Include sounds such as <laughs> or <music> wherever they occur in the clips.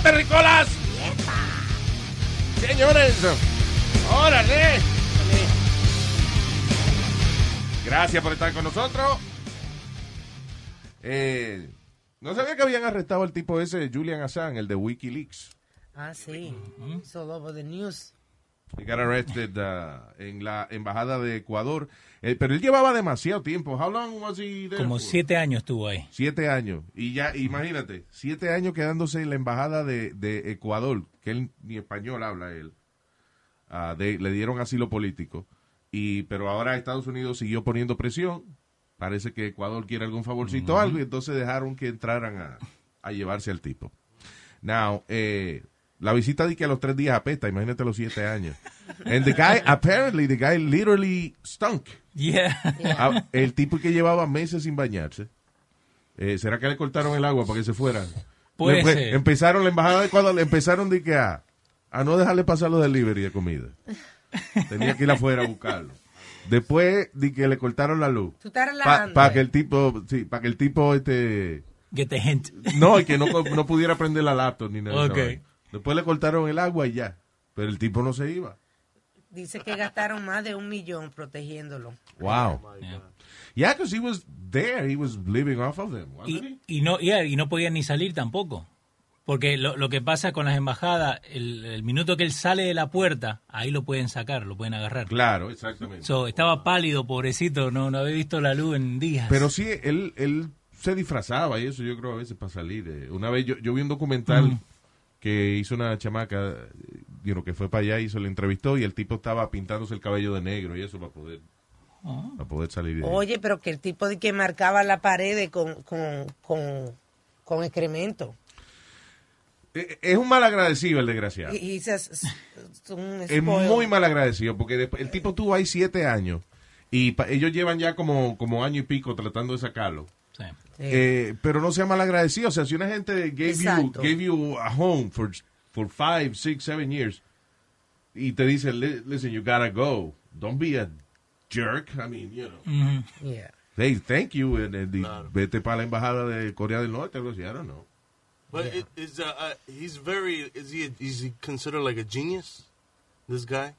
¡Hello, terrícolas! Señores, órale. Gracias por estar con nosotros. Eh, no sabía que habían arrestado al tipo ese, Julian Assange, el de Wikileaks. Ah, sí. It's all over the news. He got arrested uh, en la embajada de Ecuador. Eh, pero él llevaba demasiado tiempo. How long was he there Como for? siete años estuvo ahí. Siete años. Y ya, imagínate, siete años quedándose en la embajada de, de Ecuador, que él ni español habla él. Ah, de- le dieron asilo político. Y, pero ahora Estados Unidos siguió poniendo presión. Parece que Ecuador quiere algún favorcito o algo, y entonces dejaron que entraran a, a llevarse al tipo. Now, eh, la visita de que a los tres días apesta, imagínate los siete años. And the guy, apparently, the guy literally stunk. Yeah. Ah, el tipo que llevaba meses sin bañarse. Eh, ¿Será que le cortaron el agua para que se fuera? Puede ser. Empezaron la embajada de Ecuador, le empezaron de que a, a no dejarle pasar los delivery de comida. Tenía que ir afuera a buscarlo. Después de que le cortaron la luz. Tú estás Para que el tipo, sí, para que el tipo este Get the hint. no, y que no, no pudiera prender la laptop ni nada. de esa Ok. vaina. Después le cortaron el agua y ya. Pero el tipo no se iba. Dice que gastaron más de un millón protegiéndolo. Wow. Yeah. Yeah, because he was there. He was living off of them, wasn't he? Y, y no, yeah, y no podía ni salir tampoco. Porque lo, lo que pasa con las embajadas, el, el minuto que él sale de la puerta, ahí lo pueden sacar, lo pueden agarrar. Claro, exactamente. So, estaba pálido, pobrecito, no, no había visto la luz en días. Pero sí, él, él se disfrazaba y eso yo creo a veces para salir. eh. Una vez yo, yo vi un documental Mm. Que hizo una chamaca, eh, you know, que fue para allá y se lo entrevistó y el tipo estaba pintándose el cabello de negro y eso para poder, Oh. para poder salir de ahí. Oye, pero que el tipo de que marcaba la pared con, con, con, con excremento. Eh, Es un mal agradecido el desgraciado. Se- es muy mal agradecido porque después- el tipo tuvo ahí siete años y pa- ellos llevan ya como, como año y pico tratando de sacarlo. Sí. Sí. Eh, pero no sea mal agradecido. O sea, si una gente gave you, gave you a home for, for five, six, seven years y te dice, "Li- listen, you gotta go. Don't be a jerk. I mean, you know. Ujú. Yeah. Hey, thank you. and- and y Vete para la embajada de Corea del Norte. algo así, I don't know. But it, is uh, uh, he's very is he is he considered like a genius? This guy?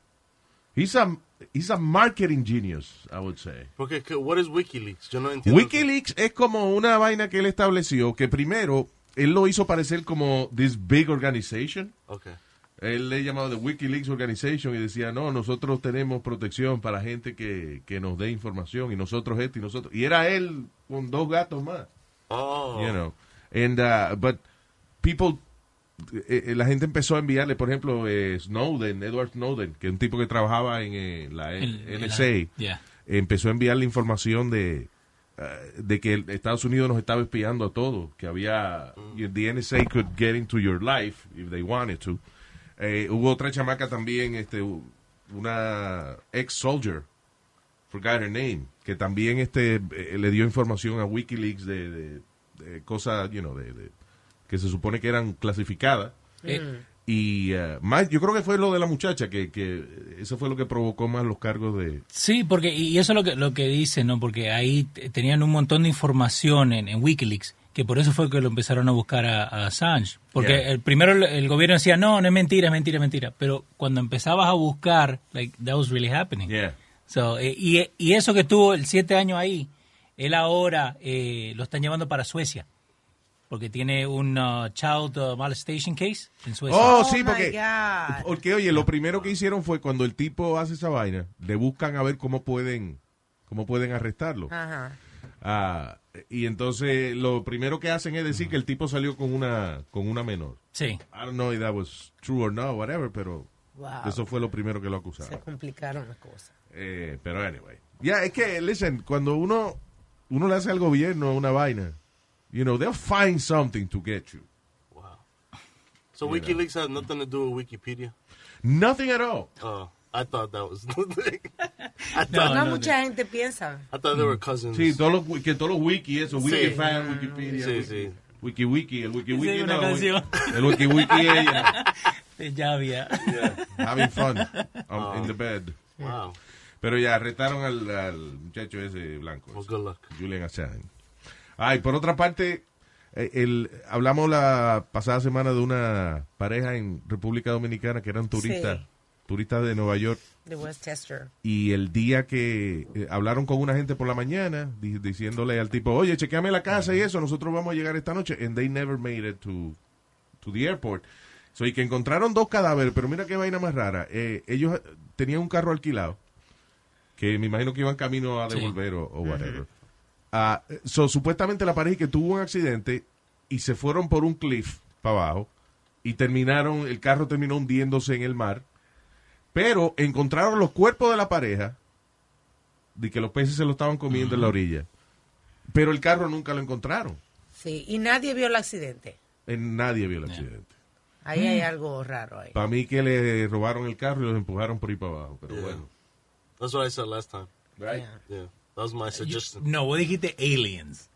He's a, he's a marketing genius, I would say. Porque que- what is WikiLeaks? Yo no entiendo. WikiLeaks es como una vaina que él estableció que primero él lo hizo parecer como this big organization. Okay. Él le llamaba the WikiLeaks Organization y decía, no, nosotros tenemos protección para gente que, que nos dé información y nosotros esto y nosotros. Y era él con dos gatos más, Oh. you know. And, uh, but people, eh, eh, la gente empezó a enviarle, por ejemplo, eh, Snowden, Edward Snowden, que es un tipo que trabajaba en eh, la El- el- NSA, yeah. empezó a enviarle información de, de que Estados Unidos nos estaba espiando a todos, que había, the NSA could get into your life if they wanted to. Hubo otra chamaca también, este, una ex-soldier, forgot her name, que también este, le dio información a Wikileaks de, de- de cosas, you know, de, de- que se supone que eran clasificadas. Eh, Y eh, más, yo creo que fue lo de la muchacha, que, que eso fue lo que provocó más los cargos de... Sí, porque y eso es lo que lo que dicen, ¿no? Porque ahí tenían un montón de información en, en WikiLeaks, que por eso fue que lo empezaron a buscar a, a Assange. Porque Yeah. el primero el, el gobierno decía, no, no es mentira, es mentira, es mentira. Pero cuando empezabas a buscar, like, that was really happening. Yeah. So, eh, y, y eso que tuvo el siete años ahí, él ahora eh, lo están llevando para Suecia. Porque tiene un uh, child uh, molestation case en Suecia. Oh, Oh, sí, porque, God. porque, oye, lo primero que hicieron fue cuando el tipo hace esa vaina, le buscan a ver cómo pueden, cómo pueden arrestarlo. Ajá. Ah, y entonces lo primero que hacen es decir que el tipo salió con una, con una menor. Sí. I don't know if that was true or not, whatever, pero Wow. eso fue lo primero que lo Se acusaron. complicaron las cosas. Eh, pero anyway. Ya, es que, listen, cuando uno, uno le hace al gobierno una vaina, You know, they'll find something to get you. Wow. So WikiLeaks has nothing to do with Wikipedia. Nothing at all. Oh, I thought that was. <laughs> I No, thought No, no, mucha gente piensa. I thought they were cousins. Sí, todos los, que todos los wiki, eso, Sí. Wikifan, Wikipedia. Sí, wiki, sí. Wiki Wiki, el Wiki Wiki. No. El Wiki Wiki <laughs> ella, Ya había. Yeah. having fun um, in the bed. Wow. Pero ya arrestaron al, al muchacho ese blanco. Well, good luck. Julian Assange. Ay, por otra parte, eh, el, hablamos la pasada semana de una pareja en República Dominicana que eran turistas, Sí. turistas de Nueva York. De Westchester. Y el día que eh, hablaron con una gente por la mañana, di- diciéndole al tipo, oye, chequeame la casa y eso, nosotros vamos a llegar esta noche. And they never made it to, to the airport. So, y que encontraron dos cadáveres, pero mira qué vaina más rara. Eh, ellos tenían un carro alquilado, que me imagino que iban camino a Sí. devolver o, o whatever. Ah, so, supuestamente la pareja que tuvo un accidente y se fueron por un cliff para abajo y terminaron, el carro terminó hundiéndose en el mar, pero encontraron los cuerpos de la pareja, de que los peces se lo estaban comiendo en la orilla, pero el carro nunca lo encontraron. Sí, y nadie vio el accidente. En nadie vio el accidente. Ahí hay algo raro ahí. Para mí que le robaron el carro y los empujaron por ahí para abajo, pero Yeah. bueno. That's what I said last time. Right? Yeah. Yeah. That was my suggestion. No, vos dijiste aliens.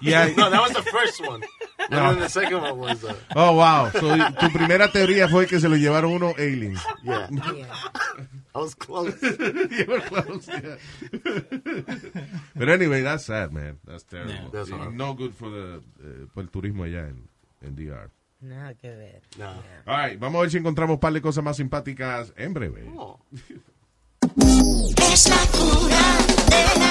Yeah. <laughs> No, that was the first one. And then the second one was uh, Oh, wow. So, tu primera teoría fue que se lo llevaron unos aliens. yeah. Yeah. I was close. <laughs> You were close, yeah. But anyway, that's sad, man. That's terrible. Yeah. That's Y no good for the, eh, por el turismo allá en, en DR. Nada que ver. No. All right, vamos a ver si encontramos un par de cosas más simpáticas en breve. Oh. Es la cura de la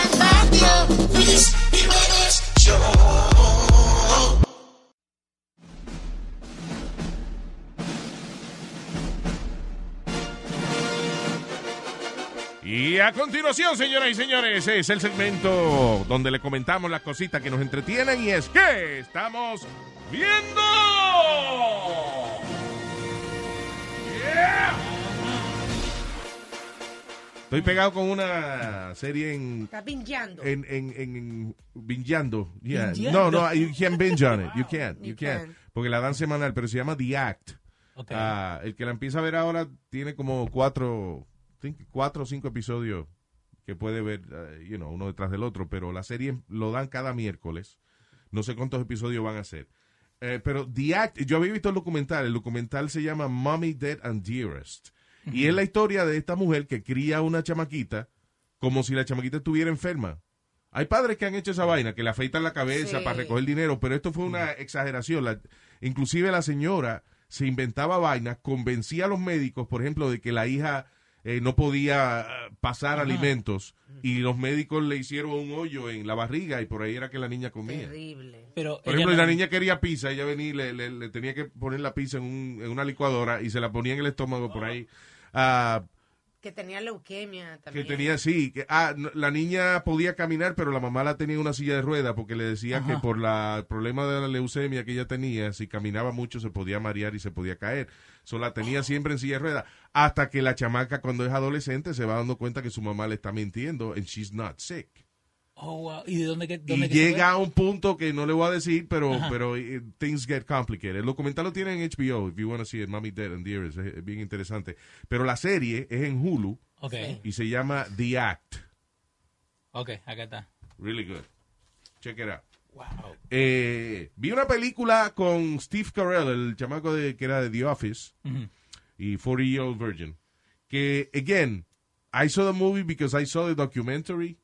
a continuación, señoras y señores, es el segmento donde le comentamos las cositas que nos entretienen y es que estamos viendo. Yeah. Estoy pegado con una serie en Está pinchando. en en en, en bingeando. Yeah. Bingeando. No, no, you can't binge on it. You <laughs> can't, you, You can't. can. Porque la dan semanal, pero se llama The Act. Ok. Ah, el que la empieza a ver ahora tiene como cuatro, think, cuatro o cinco episodios que puede ver, uh, you know, uno detrás del otro, pero la serie lo dan cada miércoles. No sé cuántos episodios van a ser. Eh, pero The Act, yo había visto el documental, el documental se llama Mommy, Dead and Dearest. Y es la historia de esta mujer que cría una chamaquita como si la chamaquita estuviera enferma. Hay padres que han hecho esa vaina, que le afeitan la cabeza Sí. para recoger dinero, pero esto fue una exageración. La- inclusive la señora se inventaba vainas, convencía a los médicos, por ejemplo, de que la hija eh, no podía eh, pasar alimentos y los médicos le hicieron un hoyo en la barriga y por ahí era que la niña comía. Terrible. Pero Por ejemplo, no- la niña quería pizza, ella venía y le, le- le tenía que poner la pizza en, un- en una licuadora y se la ponía en el estómago por ahí. Ah, Que tenía leuquemia que también. tenía, sí, que, ah, no, la niña podía caminar, pero la mamá la tenía en una silla de ruedas porque le decía que por la, el problema de la leucemia que ella tenía, si caminaba mucho se podía marear y se podía caer. So, la tenía siempre en silla de ruedas. Hasta que la chamaca, cuando es adolescente, se va dando cuenta que su mamá le está mintiendo and she's not sick. Oh, wow. ¿Y de dónde que Y dónde que se llega a un punto que no le voy a decir, pero, Ajá. pero eh, things get complicated. El documental lo tiene en HBO, if you want to see it, Mommy Dead and Dearest, es, bien interesante. Pero la serie es en Hulu Ok, y se llama The Act. ok, acá está. Really good. Check it out. Wow. Eh, vi una película con Steve Carell, el chamaco de, que era de The Office, y 40 Year Old Virgin. Que, again, I saw the movie because I saw the documentary.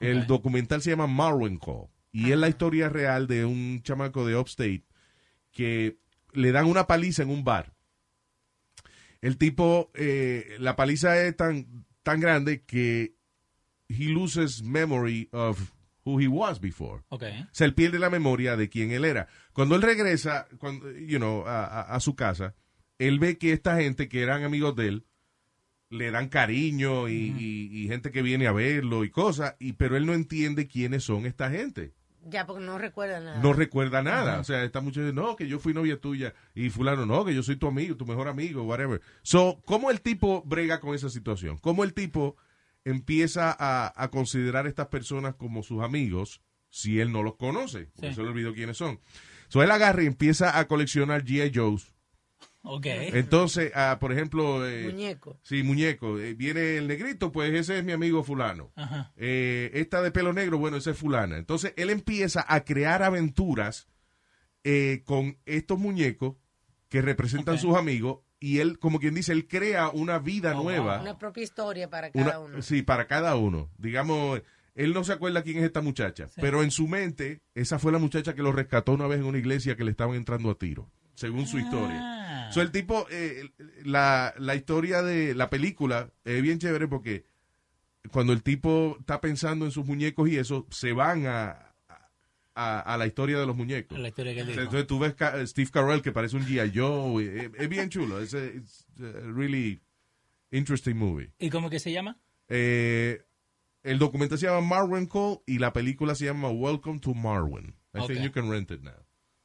El documental se llama Marwen Call. Y es la historia real de un chamaco de Upstate que le dan una paliza en un bar. El tipo, eh, la paliza es tan, tan grande que he loses memory of who he was before. Ok. O sea, él pierde la memoria de quién él era. Cuando él regresa, cuando, you know, a, a- a su casa, él ve que esta gente que eran amigos de él le dan cariño y, y- y gente que viene a verlo y cosas, y, pero él no entiende quiénes son esta gente. Ya, porque no recuerda nada. No recuerda nada. O sea, esta muchacha, no, que yo fui novia tuya. Y fulano, no, que yo soy tu amigo, tu mejor amigo, whatever. So, ¿cómo el tipo brega con esa situación? ¿Cómo el tipo empieza a, a considerar a estas personas como sus amigos si él no los conoce. Por Sí. eso le olvidó quiénes son. So él agarra y empieza a coleccionar G.I. Joes. Ok. Entonces, ah, por ejemplo... eh, Muñeco. Sí, muñeco. Eh, viene el negrito, pues ese es mi amigo fulano. Ajá. Eh, esta de pelo negro, bueno, esa es fulana. Entonces él empieza a crear aventuras eh, con estos muñecos que representan sus amigos y él, como quien dice, él crea una vida Oh, nueva. Una propia historia para cada Una- uno. Sí, para cada uno. Digamos, él no se acuerda quién es esta muchacha, pero en su mente, esa fue la muchacha que lo rescató una vez en una iglesia que le estaban entrando a tiro, según su historia. Ah. So, el tipo, eh, la, la historia de la película es bien chévere porque cuando el tipo está pensando en sus muñecos y eso, se van a, a, a la historia de los muñecos. La historia que. Entonces tú ves Ca- Steve Carell que parece un G.I. Joe. Es, es bien chulo. Es a, a really interesting movie. ¿Y cómo que se llama? Eh, el documental se llama Marwen Call y la película se llama Welcome to Marwen. I Okay. think you can rent it now.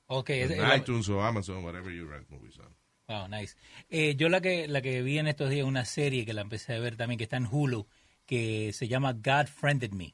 Ok. En iTunes o Amazon, whatever you rent movies on. Wow, nice. Eh, yo la que la que vi en estos días una serie que la empecé a ver también que está en Hulu que se llama God Friended Me.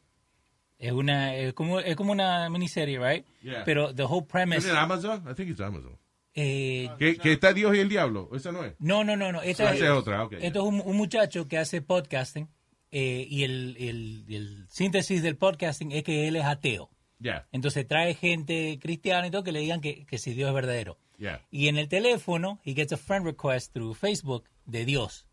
Es una es como es como una miniserie, right? Yeah. Pero the whole ¿Es premise en Amazon? I think it's Amazon. eh, ¿Que, que está Dios y el diablo? ¿Esa no es? no, no, no, no. Esta, Ah, es otra, ok. Esto es un, un muchacho que hace podcasting eh, y el, el, el síntesis del podcasting es que él es ateo. Ya, Entonces trae gente cristiana y todo que le digan que, que si Dios es verdadero. ya. Y en el teléfono, he gets a friend request through Facebook de Dios.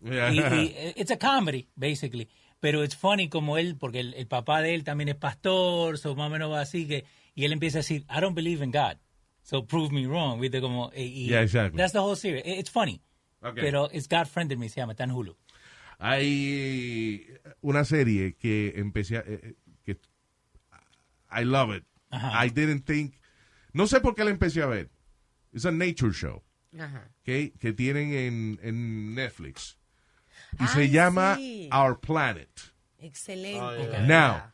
Yeah. Y, y, it's a comedy, basically. Pero it's funny como él, porque el, el papá de él también es pastor, so más o menos va así que, y él empieza a decir, I don't believe in God, so prove me wrong, viste como, y Yeah, exactly. that's the whole series. It- It's funny, Ok. pero it's God friended me, se llama, está en Hulu. Hay una serie que empecé a... eh, eh, I love it. Ajá. I didn't think... No sé por qué la empecé a ver. It's a nature show. Ajá. ¿ok? que tienen en, en Netflix. Y Ay, se llama sí. Our Planet. Excelente. Oh. Now,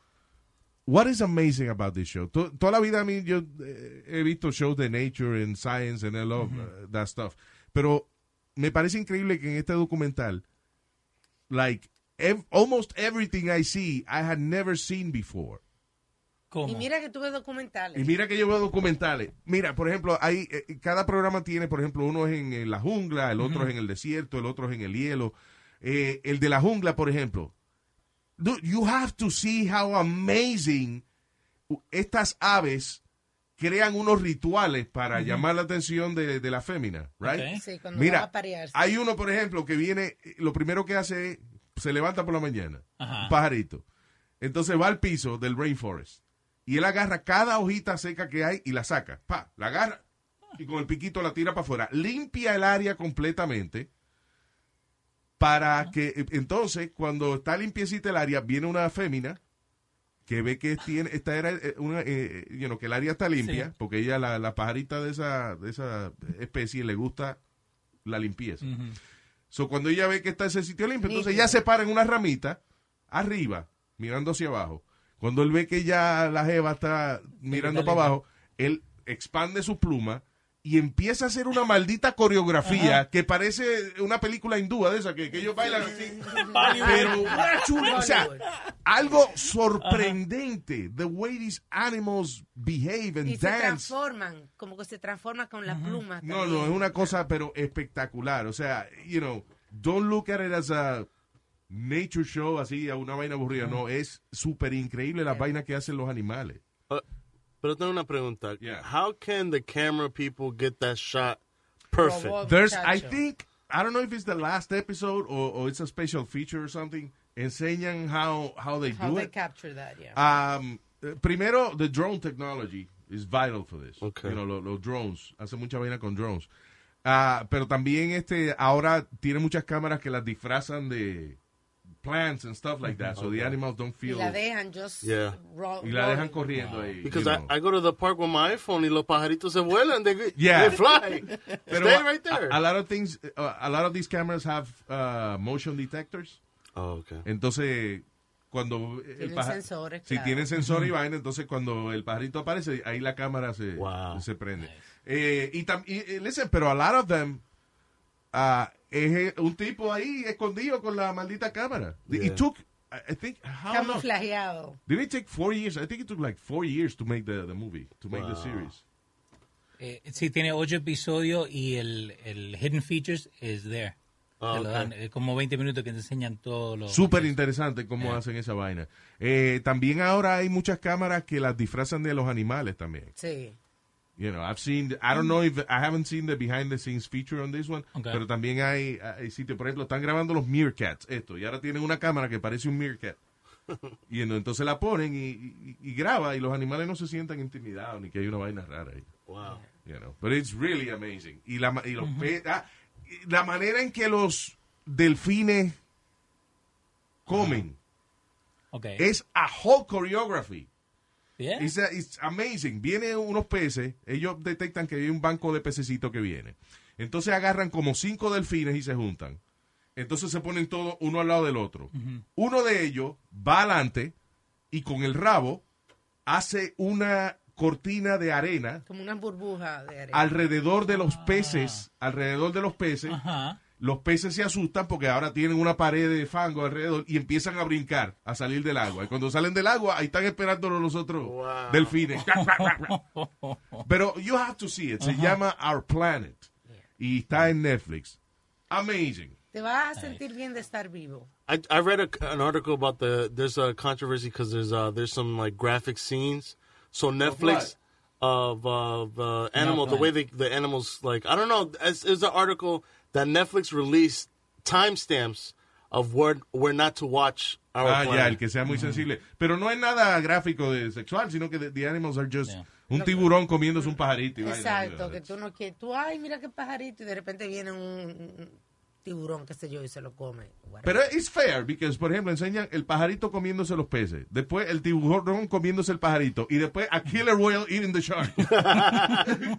what is amazing about this show? To- toda la vida a mí yo eh, he visto shows de nature and science and I love uh, that stuff. Pero me parece increíble que en este documental, like, ev- almost everything I see, I had never seen before. ¿Cómo? Y mira que tuve documentales. Y mira que yo veo documentales. Mira, por ejemplo, hay eh, cada programa tiene, por ejemplo, uno es en, en la jungla, el otro es en el desierto, el otro es en el hielo. Eh, el de la jungla, por ejemplo. Dude, you have to see how amazing estas aves crean unos rituales para llamar la atención de, de la fémina, right? Sí, cuando va Mira, a parearse. hay uno, por ejemplo, que viene, lo primero que hace es, se levanta por la mañana, Ajá. un pajarito. Entonces va al piso del rainforest y él agarra cada hojita seca que hay y la saca. Pa, la agarra y con el piquito la tira para afuera. Limpia el área completamente para que eh, entonces cuando está limpiecita el área viene una fémina que ve que tiene esta era eh, una eh, you know, que el área está limpia Sí. porque ella la, la pajarita de esa de esa especie le gusta la limpieza. So, cuando ella ve que está ese sitio limpio, entonces ella se para en una ramita arriba, mirando hacia abajo. Cuando él ve que ya la jeva está mirando para abajo, él expande su pluma y empieza a hacer una maldita coreografía que parece una película hindúa de esa que, que ellos bailan así. <laughs> Pero una chula, o sea, algo sorprendente. The way these animals behave and Y se dance. transforman, como que se transforman con la pluma. No, no, es una cosa pero espectacular. O sea, you know, don't look at it as a nature show, así, a una vaina aburrida. No, es súper increíble las vainas que hacen los animales. Uh, pero tengo una pregunta. Yeah. How can the camera people get that shot perfect? There's, I think, I don't know if it's the last episode or, or it's a special feature or something. Enseñan how, how they How do they it. capture that, yeah. Um, primero, the drone technology is vital for this. Okay. You know, lo- los drones. Hace mucha vaina con drones. Ah, pero también este ahora tiene muchas cámaras que las disfrazan de plants and stuff like that, so the animals don't y feel la dejan just Yeah. ro- y la dejan corriendo ahí. Because you I, know. I go to the park with my iPhone y los pajaritos se vuelan. They, Yeah. they fly. Pero Stay right there. A, a lot of things, uh, a lot of these cameras have uh, motion detectors. oh, okay. Entonces, cuando el sensores, si claro. tienen sensor y vaina, entonces cuando el pajarito aparece, ahí la cámara se, Wow. se prende. Eh, y también, listen, pero a lot of them, ah, es eh, un tipo ahí escondido con la maldita cámara. It Yeah. took I think, how long? Camuflajeado. Did it take four years? I think it took like four years to make the, the movie, to make the series. Eh, sí, tiene ocho episodios y el, el Hidden Features is there. Ok. dan, eh, como 20 minutos que te enseñan todo lo... Súper interesante cómo hacen esa vaina. Eh, también ahora hay muchas cámaras que las disfrazan de los animales también. Sí. You know, I've seen, I don't know if, I haven't seen the behind the scenes feature on this one, Okay. pero también hay, hay sitios, por ejemplo, están grabando los meerkats, esto, y ahora tienen una cámara que parece un meerkat. <laughs> Y eno- entonces la ponen y, y- y graba y los animales no se sientan intimidados ni que hay una vaina rara ahí. Wow. You know, but it's really amazing. Y la, y los pe- ah, y la manera en que los delfines comen Ok. es a whole choreography. Yeah. It's, a- it's amazing. Vienen unos peces, ellos detectan que hay un banco de pececitos que viene. Entonces agarran como cinco delfines y se juntan. Entonces se ponen todos uno al lado del otro. Uno de ellos va adelante y con el rabo hace una cortina de arena Como una burbuja de arena. alrededor de los peces, alrededor de los peces. Ajá. Los peces se asustan porque ahora tienen una pared de fango alrededor y empiezan a brincar, a salir del agua. Y cuando salen del agua, ahí están esperando los otros Wow. delfines. <laughs> Pero you have to see it. Se llama Our Planet. Y está en Netflix. Amazing. Te vas a sentir bien de estar vivo. I I read a, an article about the there's a controversy because there's uh there's some like graphic scenes. So Netflix of of uh, animal the way they the animals like I don't know. It's, it's an article that Netflix released timestamps of where where not to watch our Ah, ya, el que sea muy sensible. Pero no es nada gráfico de sexual, sino que the, the animals are just Yeah. un tiburón comiéndose un pajarito. y. Exacto, que tú no quieres. Tú, ay, mira qué pajarito. Y de repente viene un, un tiburón, qué sé yo, y se lo come. Pero es fair, because, por ejemplo, enseñan el pajarito comiéndose los peces, después el tiburón comiéndose el pajarito, y después a killer whale eating the shark. <laughs>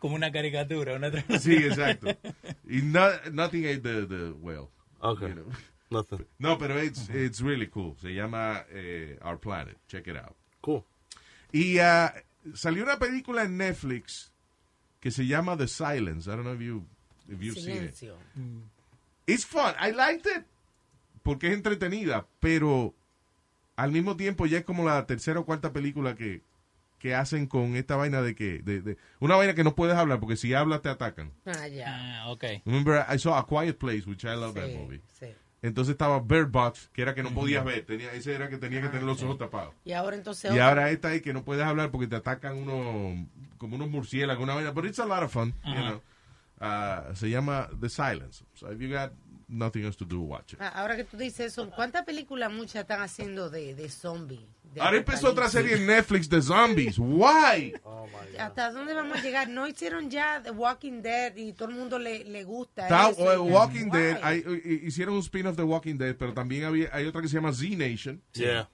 Como una caricatura, una sí, exacto. Y no, nothing ate the, the whale. Okay, You know. nothing. No, pero it's, it's really cool. Se llama eh, Our Planet. Check it out. Cool. Y ah, salió una película en Netflix que se llama The Silence. I don't know if, you, if you've seen it. Silencio. It's fun. I liked it porque es entretenida, pero al mismo tiempo ya es como la tercera o cuarta película que, que hacen con esta vaina de que de, de- una vaina que no puedes hablar porque si hablas te atacan. Ah, ya. Ah, ok. Remember I saw A Quiet Place, which I love that movie. sí. Entonces estaba Bird Box, que era que no podías ver, tenía ese era que tenía que tener los ojos tapados. Y ahora entonces. Y ahora esta es que no puedes hablar porque te atacan unos como unos murciélagos, una vaina, but it's a lot of fun, you know. Ah, se llama The Silence. So if you got nothing else to do, watch it. Ah, Ahora que tú dices eso, ¿cuántas películas muchas están haciendo de, de zombie? de Ahora empezó otra serie en Netflix de zombies. Why? ¿Hasta dónde vamos a llegar? No hicieron ya The Walking Dead y todo el mundo le, le gusta. Está, eso. eh, Walking Why? Dead, hay- eh, hicieron un spin-off de Walking Dead, pero también había, hay otra que se llama Z Nation, Yeah.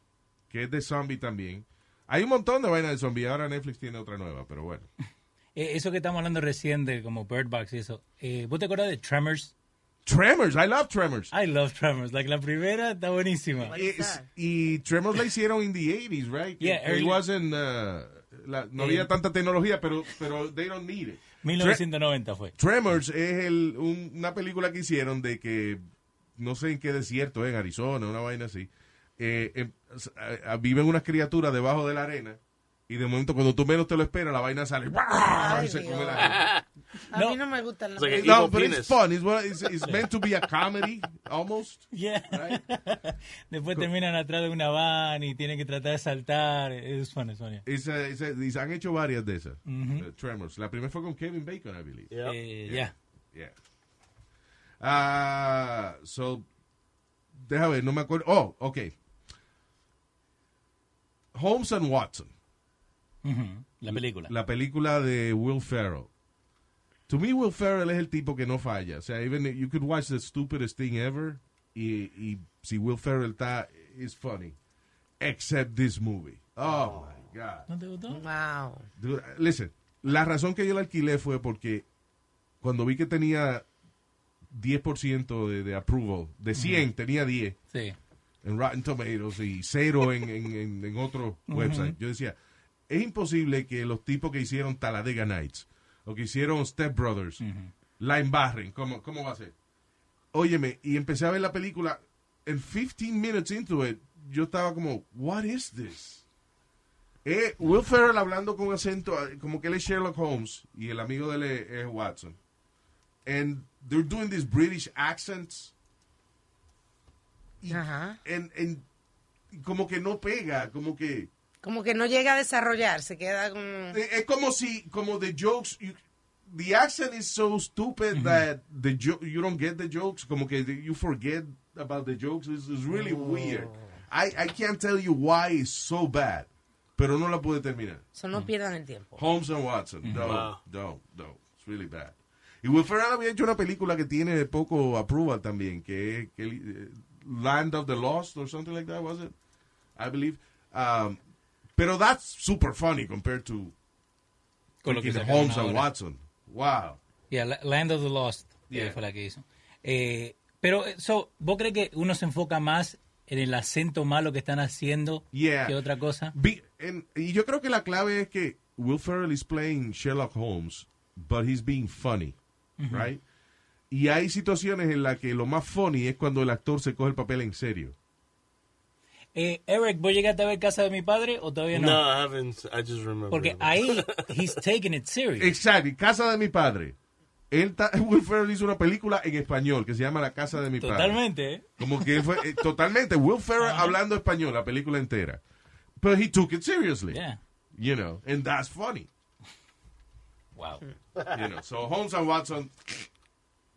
que es de zombie también. Hay un montón de vainas de zombie. Ahora Netflix tiene otra nueva, pero bueno. <laughs> Eh, eso que estamos hablando recién de como Bird Box y eso. Eh, ¿Vos te acuerdas de Tremors? Tremors, I love Tremors. I love Tremors. Like, la primera está buenísima. Es- y Tremors la hicieron in the 80s, right? Yeah, it early- wasn't, uh, la- no había Eh, tanta tecnología, pero, pero they don't need it. Tre- 1990 fue. Tremors es el, un- una película que hicieron de que no sé en qué desierto, en Arizona, una vaina así. eh, a- viven unas criaturas debajo de la arena y de momento cuando tú menos te lo esperas la vaina sale Ay, y se come la A No. mí no me gustan las It's like. No, but penis. it's fun. It's, it's, it's meant to be a comedy, almost. Yeah. Right. <laughs> Después terminan atrás de una van y tienen que tratar de saltar. It's a- it's a- y se han hecho varias de esas. uh, Tremors. La primera fue con Kevin Bacon, I believe. Yeah. Eh, ya. Yeah. Ah, so, deja ver, no me acuerdo. Oh, ok. Holmes and Watson, La película. la película de Will Ferrell. To me, Will Ferrell es el tipo que no falla. O sea, even you could watch the stupidest thing ever y, y si Will Ferrell está, is funny. Except this movie. Oh, my God. ¿No te gustó? Wow. Dude, listen, la razón que yo la alquilé fue porque cuando vi que tenía 10% de, de approval, de 100 tenía 10 Sí. en Rotten Tomatoes y 0 en, en, en, en otro website. Yo decía, es imposible que los tipos que hicieron Talladega Nights o que hicieron Step Brothers la embarren. ¿Cómo, ¿Cómo va a ser? Óyeme, y empecé a ver la película and 15 minutes into it, yo estaba como, what is this? Eh, Will Ferrell hablando con acento, eh, como que él es Sherlock Holmes y el amigo de él es, Watson. And they're doing these British accents. Y, Ajá. and- and como que no pega, como que... Como que no llega a desarrollar, se queda con... Es como si, como the jokes, you- the accent is so stupid that the you don't get the jokes, como que you forget about the jokes. It's, it's really weird. I, I can't tell you why it's so bad, pero no la pude terminar. Eso no pierdan el tiempo. Holmes and Watson, no, Wow. no, no, it's really bad. Y Will Ferrell había hecho una película que tiene poco approval también, que es eh, Land of the Lost or something like that, was it? I believe. Um, pero that's super funny compared to Con lo que sacaron Holmes and. Watson. Wow. Yeah, La- Land of the Lost Yeah. fue la que hizo. Eh, pero, eh, so, ¿vos crees que uno se enfoca más en el acento malo que están haciendo Yeah. que otra cosa? Be- and- y yo creo que la clave es que Will Ferrell is playing Sherlock Holmes, but he's being funny, right? Y hay situaciones en las que lo más funny es cuando el actor se coge el papel en serio. Eh, Eric, ¿vos llegaste a ver Casa de mi padre o todavía no? No, I haven't. I just remember. Porque ahí, <laughs> he's taking it serious. Exacto, Casa de mi padre. Él ta- <laughs> Will Ferrell hizo una película en español que se llama La Casa de mi padre. Totalmente, ¿eh? Como que él fue eh, totalmente Will Ferrell hablando español la película entera. But he took it seriously. Yeah. You know, and that's funny. Wow. You know, so Holmes and Watson.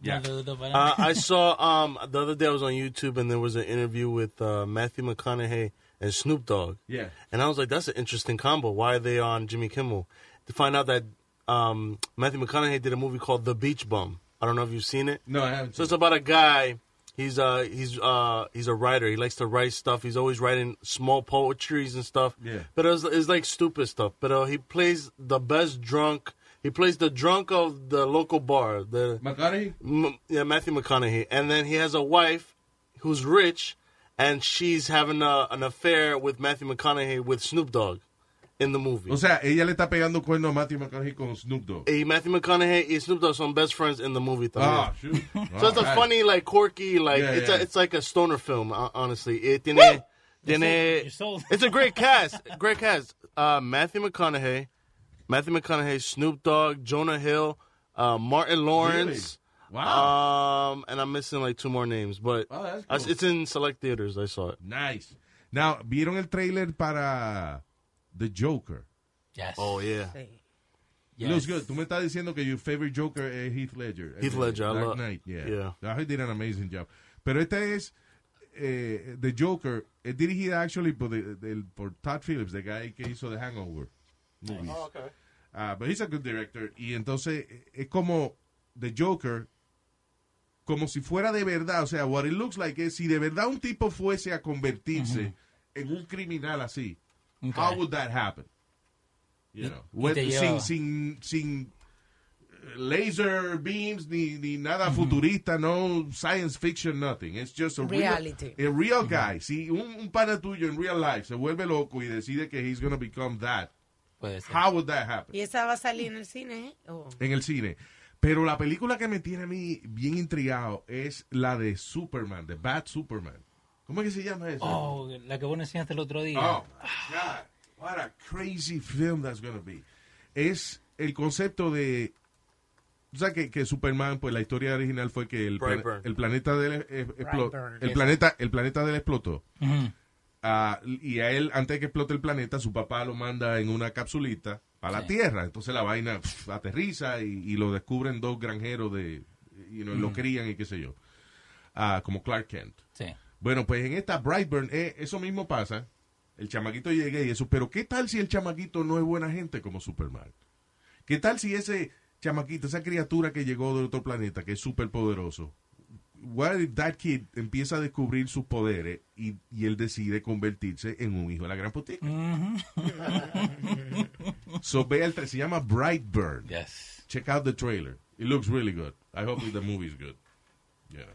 Yeah. No le gustó Uh. I saw um the other day I was on YouTube and there was an interview with uh, Matthew McConaughey and Snoop Dogg. Yeah. And I was like, that's an interesting combo. Why are they on Jimmy Kimmel? To find out that um, Matthew McConaughey did a movie called The Beach Bum. I don't know if you've seen it. No, I haven't. So it's about a guy. He's uh he's uh he's a writer. He likes to write stuff. He's always writing small poetries and stuff. Yeah. But it's, it's like stupid stuff. But uh, he plays the best drunk. He plays the drunk of the local bar. The McConaughey? M- yeah, Matthew McConaughey, and then he has a wife who's rich, and she's having a, an affair with Matthew McConaughey with Snoop Dogg in the movie. O sea, ella le está pegando cuerno a Matthew McConaughey con Snoop Dogg. y Matthew McConaughey y Snoop Dogg son best friends in the movie. también. Ah, shoot. <laughs> so it's a Alright. funny, like quirky, like Yeah, it's yeah. a, it's like a stoner film. Honestly, it tiene, tiene, it's a great <laughs> cast, great cast. Uh, Matthew McConaughey, Matthew McConaughey, Snoop Dogg, Jonah Hill, uh, Martin Lawrence. Wow. Um, and I'm missing like two more names, but Oh, that's I- it's in select theaters. I saw it. Nice. Now, ¿vieron el trailer para The Joker? Yes. Oh yeah, Sí. It looks good. Tú me estás diciendo que your favorite Joker es Heath Ledger. Heath Ledger, I Dark love- Knight, yeah. yeah. I he did an amazing job. Pero este es eh, The Joker. Es dirigida actually por, the- del- por Todd Phillips, the guy que hizo The Hangover movies. okay. Ah, but he's a good director. Y entonces eh, es como The Joker, como si fuera de verdad. O sea, what it looks like es si de verdad un tipo fuese a convertirse en un criminal así. Okay. How would that happen? You know, y with- te sin, sin, sin eh, laser beams ni, ni nada futurista, no science fiction, nothing. It's just a Reality. real, a real guy. Si un, un pana tuyo en real life se vuelve loco y decide que he's gonna become that, Puede ser. how would that happen? ¿Y esa va a salir en el cine? ¿eh? En el cine. Pero la película que me tiene a mí bien intrigado es la de Superman, de Bad Superman. ¿Cómo es que se llama eso? Oh, la que vos enseñaste el otro día. Oh, my God. What a crazy film that's going to be. Es el concepto de... O sea, que, que Superman, pues la historia original fue que el, el planeta de él explo- Brightburn. el planeta el planeta de él explotó. Y a él, antes de que explote el planeta, su papá lo manda en una capsulita para la Tierra. Entonces la vaina aterriza y, y lo descubren dos granjeros de... You know, Lo crían y qué sé yo. Ah, como Clark Kent. Sí. Bueno, pues en esta Brightburn, eh, eso mismo pasa. El chamaquito llega y eso. Pero ¿qué tal si el chamaquito no es buena gente como Superman? ¿Qué tal si ese chamaquito, esa criatura que llegó de otro planeta, que es súper poderoso, what if that kid empieza a descubrir sus poderes y, y él decide convertirse en un hijo de la gran putica? so ve el tra- se llama Brightburn. Yes. Check out the trailer. It looks really good. I hope the movie is good. You know.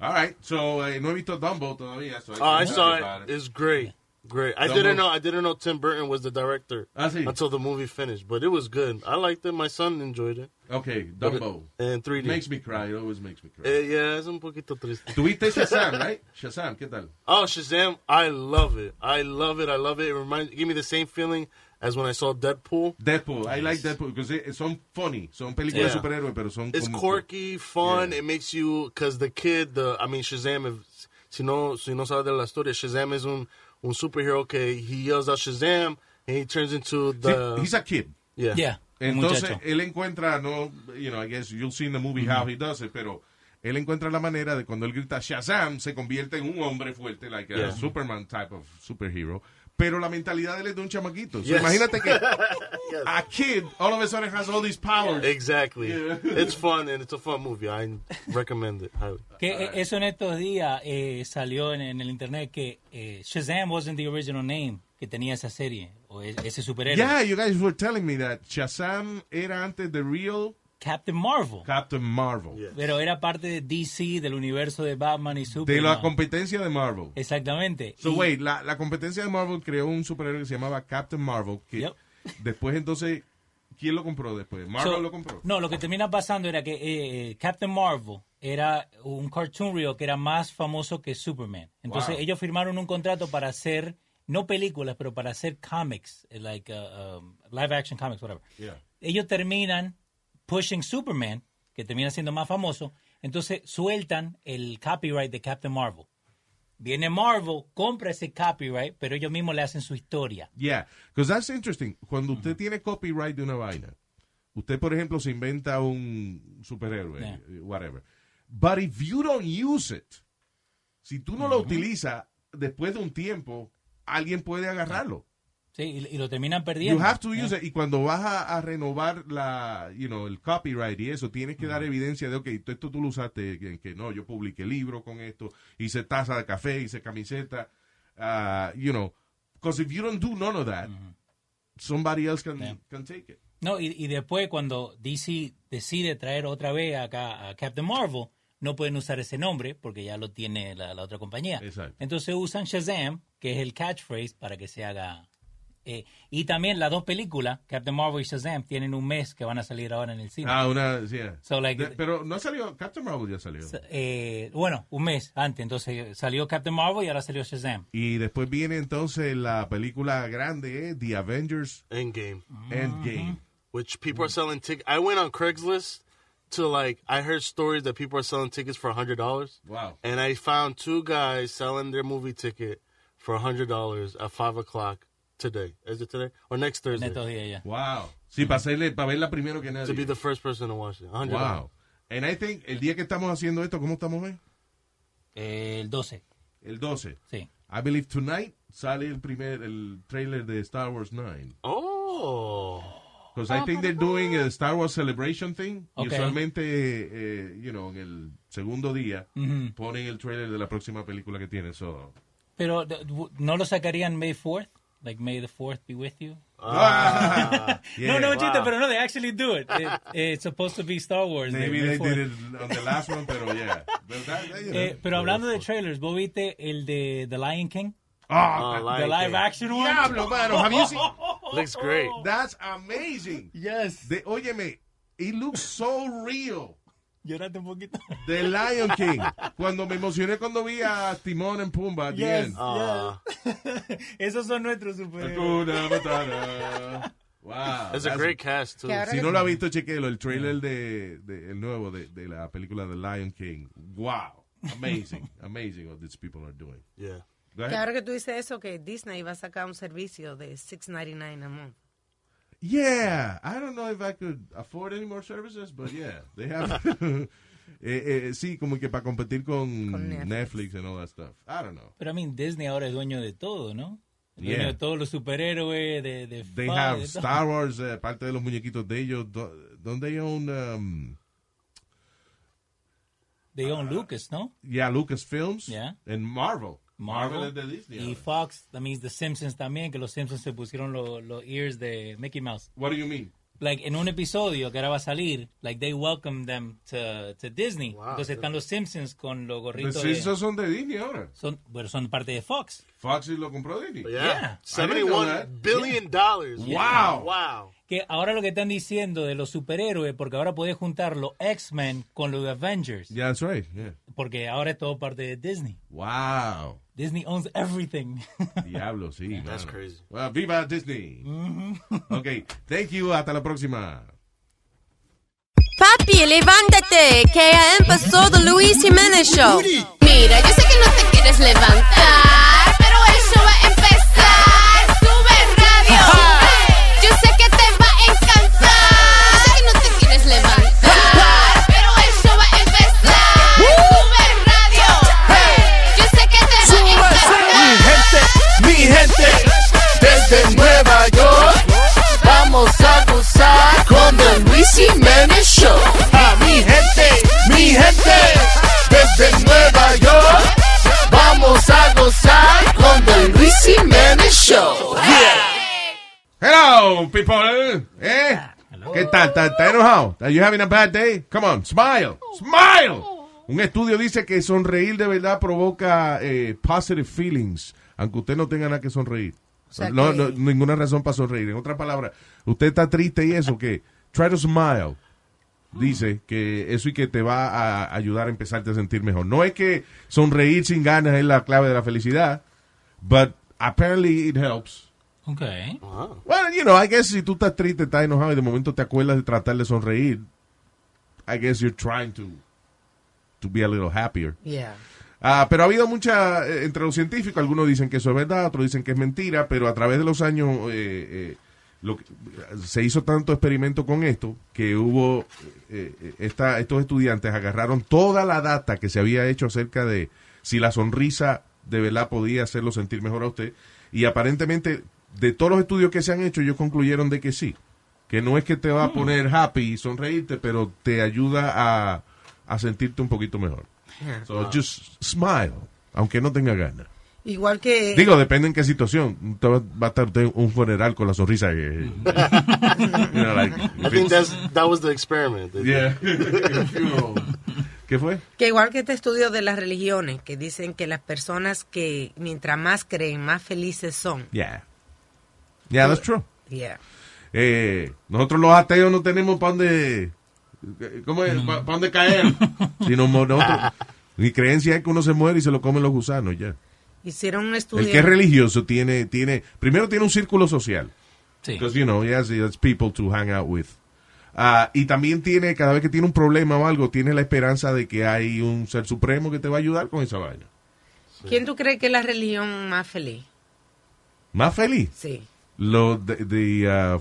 All right. So, eh, no he visto Dumbo todavía. So Oh, I saw it. It's great. Great. I didn't know. I didn't know Tim Burton was the director until the movie finished, but it was good. I liked it. My son enjoyed it. Okay, Dumbo. En 3D. Makes me cry. It always makes me cry. Eh, yeah, es un poquito triste. Tuviste <laughs> Shazam, right? Shazam, ¿qué tal? Oh, Shazam! I love it. I love it. I love it. It reminds, give me the same feeling as when I saw Deadpool. Deadpool. I like Deadpool because they- son funny. Son películas de Yeah. superhéroes, pero son It's como- quirky, fun. Yeah. It makes you because the kid, the I mean Shazam. If, si no, si no sabe de la historia, Shazam is un un superhero que he yells out Shazam and he turns into Sí, the he's a kid. yeah Yeah, Entonces, muchacho. él encuentra, no, you know, I guess you'll see in the movie how he does it, pero él encuentra la manera de cuando él grita Shazam, se convierte en un hombre fuerte, like a Yeah. Superman type of superhero. Pero la mentalidad de él es de un chamaquito. So Yes. imagínate que <laughs> a kid all of a sudden has all these powers. Exactly. Yeah. It's fun and it's a fun movie. I recommend it highly. Que eh, eso en estos días eh, salió en, en el internet que eh, Shazam wasn't the original name que tenía esa serie o e- ese superhéroe. Yeah, you guys were telling me that Shazam era antes de real Captain Marvel. Captain Marvel. Pero era parte de DC, del universo de Batman y De Superman. la competencia de Marvel. Exactamente. So, Y- wait, la, la competencia de Marvel creó un superhéroe que se llamaba Captain Marvel, que Yep. después entonces, ¿quién lo compró después? Marvel So, lo compró. No, lo que termina pasando era que eh, Captain Marvel era un cartoon reel que era más famoso que Superman. Entonces Wow. ellos firmaron un contrato para hacer, no películas, pero para hacer comics, eh, like uh, um, live action comics, whatever. Yeah. Ellos terminan pushing Superman, que termina siendo más famoso, entonces sueltan el copyright de Captain Marvel. Viene Marvel, compra ese copyright, pero ellos mismos le hacen su historia. Yeah, because that's interesting. Cuando usted tiene copyright de una vaina, usted, por ejemplo, se inventa un superhéroe, Yeah. whatever. But if you don't use it, si tú no lo utilizas, después de un tiempo, alguien puede agarrarlo. Sí, y, y lo terminan perdiendo. You have to use it. Y cuando vas a, a renovar la, you know, el copyright y eso, tienes que dar evidencia de, ok, esto tú lo usaste, que, que no, yo publiqué libro con esto, hice taza de café, hice camiseta, uh, you know, because if you don't do none of that, somebody else can, Yeah. can take it. No, y, y después cuando DC decide traer otra vez acá a Captain Marvel, no pueden usar ese nombre porque ya lo tiene la, la otra compañía. Exacto. Entonces usan Shazam, que es el catchphrase para que se haga... eh, y también las dos películas, Captain Marvel y Shazam, tienen un mes que van a salir ahora en el cine. Ah, una, sí. yeah. So, like- De- pero no salió, Captain Marvel ya salió. Eh, bueno, un mes antes. Entonces salió Captain Marvel y ahora salió Shazam. Y después viene entonces la película grande, eh, The Avengers Endgame, Endgame. which people are selling tickets. I went on Craigslist to like I heard stories that people are selling tickets for hundred dollars. Wow. And I found two guys selling their movie ticket for hundred dollars at five o'clock today. Is it today or next En Thursday? estos días ya. Wow. Sí, para, hacerle, para verla primero que nadie. To be the first person to watch it. $100. Wow. And I think el día que estamos haciendo esto, ¿cómo estamos hoy? El 12, El 12. sí. I believe tonight sale el primer, el trailer de Star Wars 9. Oh. Because I think they're doing a Star Wars celebration thing. Okay. usualmente, eh, you know, en el segundo día ponen el trailer de la próxima película que tienen. So. Pero, ¿no lo sacarían May 4th? Like, May the 4th be with you? Ah, <laughs> no, no, yeah. chiste, pero no, they actually do it. It- It's supposed to be Star Wars. Maybe May they did it on the last one, pero yeah. But that- you know. Eh, pero hablando de trailers, ¿vos viste el de The Lion King? Ah, Uh, The Lion live King. action one? Diablo, mano. Have you seen? <laughs> Looks great. That's amazing. Yes. De, óyeme, it looks so real. Lloraste un poquito. The Lion King. <laughs> Cuando me emocioné cuando vi a Timón en Pumba. at the Yes. end. Uh, <laughs> Esos son nuestros superhéroes. <laughs> Wow. it's a that's- great cast too. Si no lo ha visto, chequelo. El trailer de, de- el nuevo de, de la película The Lion King. Wow. Amazing. Amazing what these people are doing. Yeah. Que ahora que tú dices eso, que Disney va a sacar un servicio de $6.99 a month. Yeah, I don't know if I could afford any more services, but yeah, they have. <laughs> eh, eh, sí, como que para competir con, Con Netflix. Netflix. and all that stuff. I don't know. Pero, I mean, Disney ahora es dueño de todo, ¿no? Dueño Yeah. de todos los superhéroes, de, de They Fox, have de todo. Star Wars, eh, parte de los muñequitos de ellos. do- Don't they own? Um, They own Lucas, ¿no? yeah, Lucasfilms. Yeah. And Marvel. Marvel. es de Disney. Y ahora. Fox, that means The Simpsons también, que los Simpsons se pusieron los los ears de Mickey Mouse. What do you mean? like, en un episodio que ahora va a salir, like, they welcome them to, to Disney. Wow. Entonces están los Simpsons con los Los gorritos de... Simpsons son de Disney ahora. Son, bueno, son parte de Fox. Fox lo compró Disney. Yeah. yeah, I didn't know seventy-one that. billion dollars. Wow. Wow. Que ahora lo que están diciendo de los superhéroes, porque ahora puedes juntar los X-Men con los Avengers. Yeah, that's right. Yeah. Porque ahora es todo parte de Disney. Wow. Disney owns everything. <laughs> Diablo, sí. That's crazy. Well, viva Disney. <laughs> Ok, thank you. Hasta la próxima. Papi, levántate, que ya empezó The Luis Jiménez Show. Mira, yo sé que no te quieres levantar, gozar con The Luis Jiménez Show. A mi gente, mi gente, desde Nueva York, vamos a gozar con The Luis Jiménez Show. Hello, people. ¿Eh? ¿Qué tal? ¿Está, está enojado? ¿Are you having a bad day? Come on, smile. Smile. Un estudio dice que sonreír de verdad provoca eh, positive feelings, aunque usted no tenga nada que sonreír. Sea no, que- no, ninguna razón para sonreír. En otras palabras, usted está triste y eso, que try to smile. Dice que eso y que te va a ayudar a empezarte a sentir mejor. No es que sonreír sin ganas es la clave de la felicidad, but apparently it helps. ok. Well, you know, I guess si tú estás triste, estás enojado y de momento te acuerdas de tratar de sonreír, I guess you're trying to, to be a little happier. Yeah. Ah, pero ha habido mucha, eh, entre los científicos, algunos dicen que eso es verdad, otros dicen que es mentira, pero a través de los años eh, eh, lo que- se hizo tanto experimento con esto que hubo, eh, esta- estos estudiantes agarraron toda la data que se había hecho acerca de si la sonrisa de verdad podía hacerlo sentir mejor a usted y aparentemente de todos los estudios que se han hecho ellos concluyeron de que sí, que no es que te va a poner happy y sonreírte, pero te ayuda a, a sentirte un poquito mejor. So just smile, aunque no tenga ganas. Igual que Digo, depende en qué situación. Va, a estar usted un funeral con la sonrisa. eh, <laughs> you know, like, I think that's that was the experiment. Yeah. <laughs> ¿Qué fue? Que igual que este estudio de las religiones, que dicen que las personas que mientras más creen, más felices son. Yeah. Yeah, that's true. Yeah. Eh, nosotros los ateos no tenemos para dónde... ¿Cómo es? ¿Para dónde caer? Nosotros... Mi creencia es que uno se muere y se lo comen los gusanos, ya. Hicieron un estudio. El que es religioso tiene, tiene... Primero tiene un círculo social. Sí. Because, you know, he has, he has people to hang out with. Ah, y también tiene, cada vez que tiene un problema o algo, tiene la esperanza de que hay un ser supremo que te va a ayudar con esa vaina. ¿Quién tú crees que es la religión más feliz? Más feliz. Sí. Lo de, de, uh,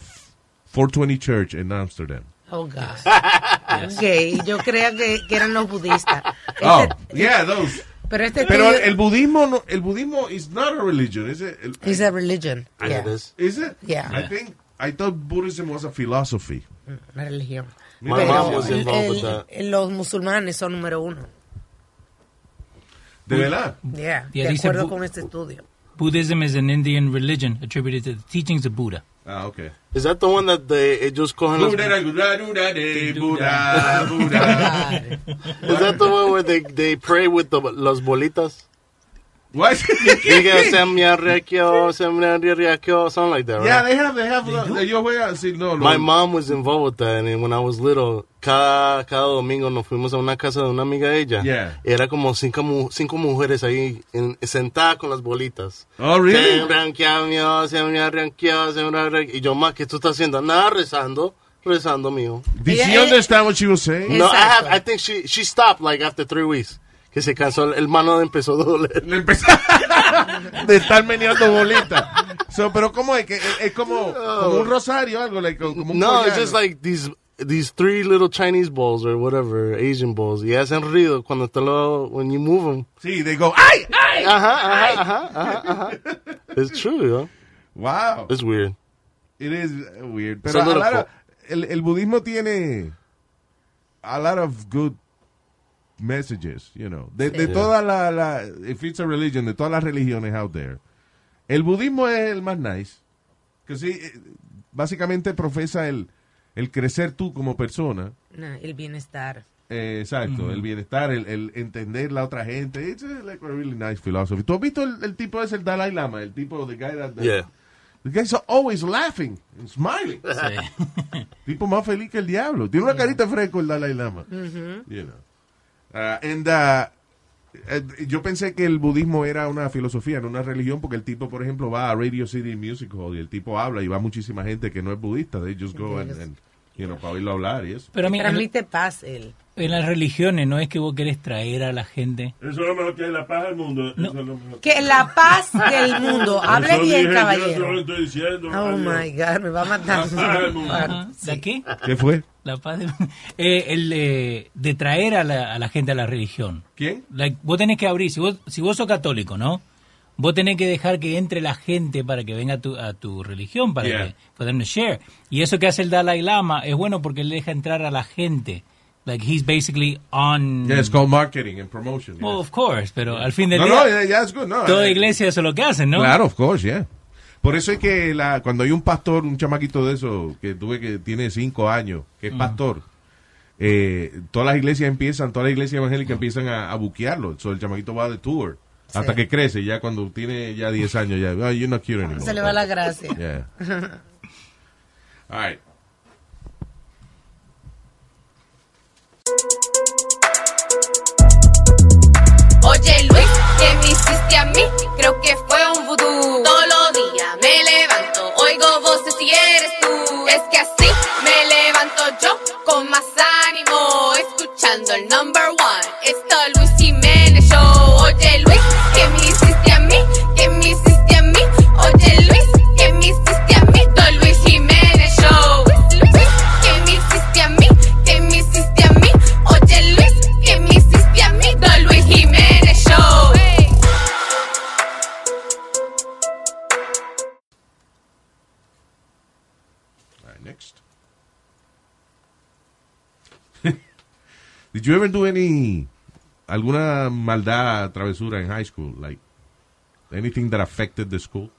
420 Church en Amsterdam. Oh, God. <laughs> Ok, yo creía que, que eran los budistas. Oh, Este- yeah, those. Pero este Pero el budismo, no, el budismo is not a religion, is it? El- It's a religion. Yeah, Yeah. it is. Is it? Yeah. I think, I thought Buddhism was a philosophy. Una religión. My Pero mom was el- involved with el- that. el- los musulmanes son número uno. ¿De verdad? Yeah, Yeah, de acuerdo con este estudio. Buddhism is an Indian religion attributed to the teachings of Buddha. Ah, okay. Is that the one that they ellos cogen las, Buddha, Buddha, Buddha, de, Buddha, Buddha. <laughs> Is that the one where they they pray with the las bolitas? What? <laughs> Diga se me arrequio, se me arrequio, something like that, right? Yeah, they have, they have, ellos juegan, sí, no, My lo- mom was involved with that, and when I was little, cada, cada domingo nos fuimos a una casa de una amiga de ella. Yeah. Era como cinco, cinco mujeres ahí en- sentadas con las bolitas. Oh, really? Y yo, ma, ¿qué tú estás haciendo? Nada, rezando, rezando, mío. Did she understand what she was saying? No, I have. I think she, she stopped like after three weeks. Que se cansó, el mano empezó a doler. Le empezó <laughs> de estar meneando bolitas. So, pero ¿cómo es? que es, es como, como un rosario algo, like, como un No, it's collar. just like these these three little Chinese balls or whatever, Asian balls. Y hacen ruido cuando te lo, when you move them. Sí, they go, ¡ay, ay! Ajá, ajá, ajá, ajá, ajá. It's true, yo. Wow. It's weird. It is weird. It's Pero a lot of- el, el budismo tiene a lot of good messages, you know. De, de Sí. toda la, la, if it's a religion, de todas las religiones out there, el budismo es el más nice. Que sí, eh, básicamente profesa el, el crecer tú como persona. No, el bienestar. Eh, exacto, el bienestar, el, el entender la otra gente. It's a, like a really nice philosophy. ¿Tú has visto el, el tipo ese, el Dalai Lama? El tipo, the guy that... Yeah. The guy's always laughing and smiling. Sí. <laughs> tipo más feliz que el diablo. Tiene una carita fresco el Dalai Lama. You know. Uh, and, uh, yo pensé que el budismo era una filosofía, no una religión, porque el tipo, por ejemplo, va a Radio City Music Hall y el tipo habla y va muchísima gente que no es budista. They just go and, and, you know, para oírlo hablar y eso. Pero a mí, en, Transmite paz él. En las religiones no es que vos querés traer a la gente. Eso es lo mejor que hay la paz del mundo. Eso es lo mejor. Que la paz del mundo. Hable Eso bien, dije, Yo caballero. estoy diciendo. Oh my God, me va a matar. La paz del mundo. Ajá. ¿De aquí? ¿Qué fue? La paz del- eh, el, eh, de traer a la, a la gente a la religión. ¿Quién? Like, vos tenés que abrir, si vos, si vos sos católico, ¿no? Vos tenés que dejar que entre la gente para que venga a tu, a tu religión, para Yeah. que puedan share. Y eso que hace el Dalai Lama es bueno porque él deja entrar a la gente. Like, he's basically on... Yeah, it's called marketing and promotion. Well, of course, pero al fin del No, día, no, yeah, yeah, it's good. No, toda iglesia eso es lo que hacen, ¿no? Claro, of course, yeah. Por eso es que la, cuando hay un pastor, un chamaquito de eso, que tuve que tiene cinco años, que es pastor, eh, todas las iglesias empiezan, todas las iglesias evangélicas empiezan a, a buquearlo. So, el chamaquito va de tour. Hasta que crece, ya cuando tiene ya 10 años, ya, oh, you're not cute anymore. Se le va la gracia. Yeah. <laughs> All right. ¿Qué me hiciste a mí? Creo que fue un vudú. Todos los días me levanto, oigo voces y eres tú. Es que así me levanto yo con más ánimo, escuchando el number one. Esto Did you ever do any alguna maldad, travesura in high school, like anything that affected the school?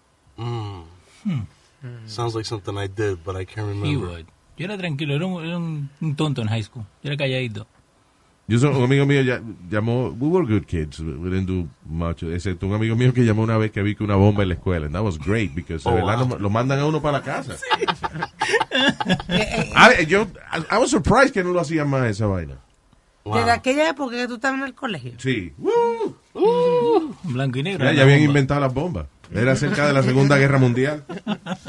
Sounds like something I did, but I can't He remember. would. Yo era tranquilo, era un, era un- un tonto en high school. Yo era calladito. Yo soy, un amigo mío ya- llamó, we were good kids, we didn't do much, excepto un amigo mío que llamó una vez que vi que una bomba en la escuela, and that was great, because Oh, de verdad, wow. no- lo mandan a uno para la casa. Ah, <laughs> yo, I, I was surprised que no lo hacían más esa vaina. Wow. Desde aquella época que tú estabas en el colegio. Sí. Woo. En blanco y negro. Ya, ya habían inventado las bombas. Era cerca de la Segunda Guerra Mundial.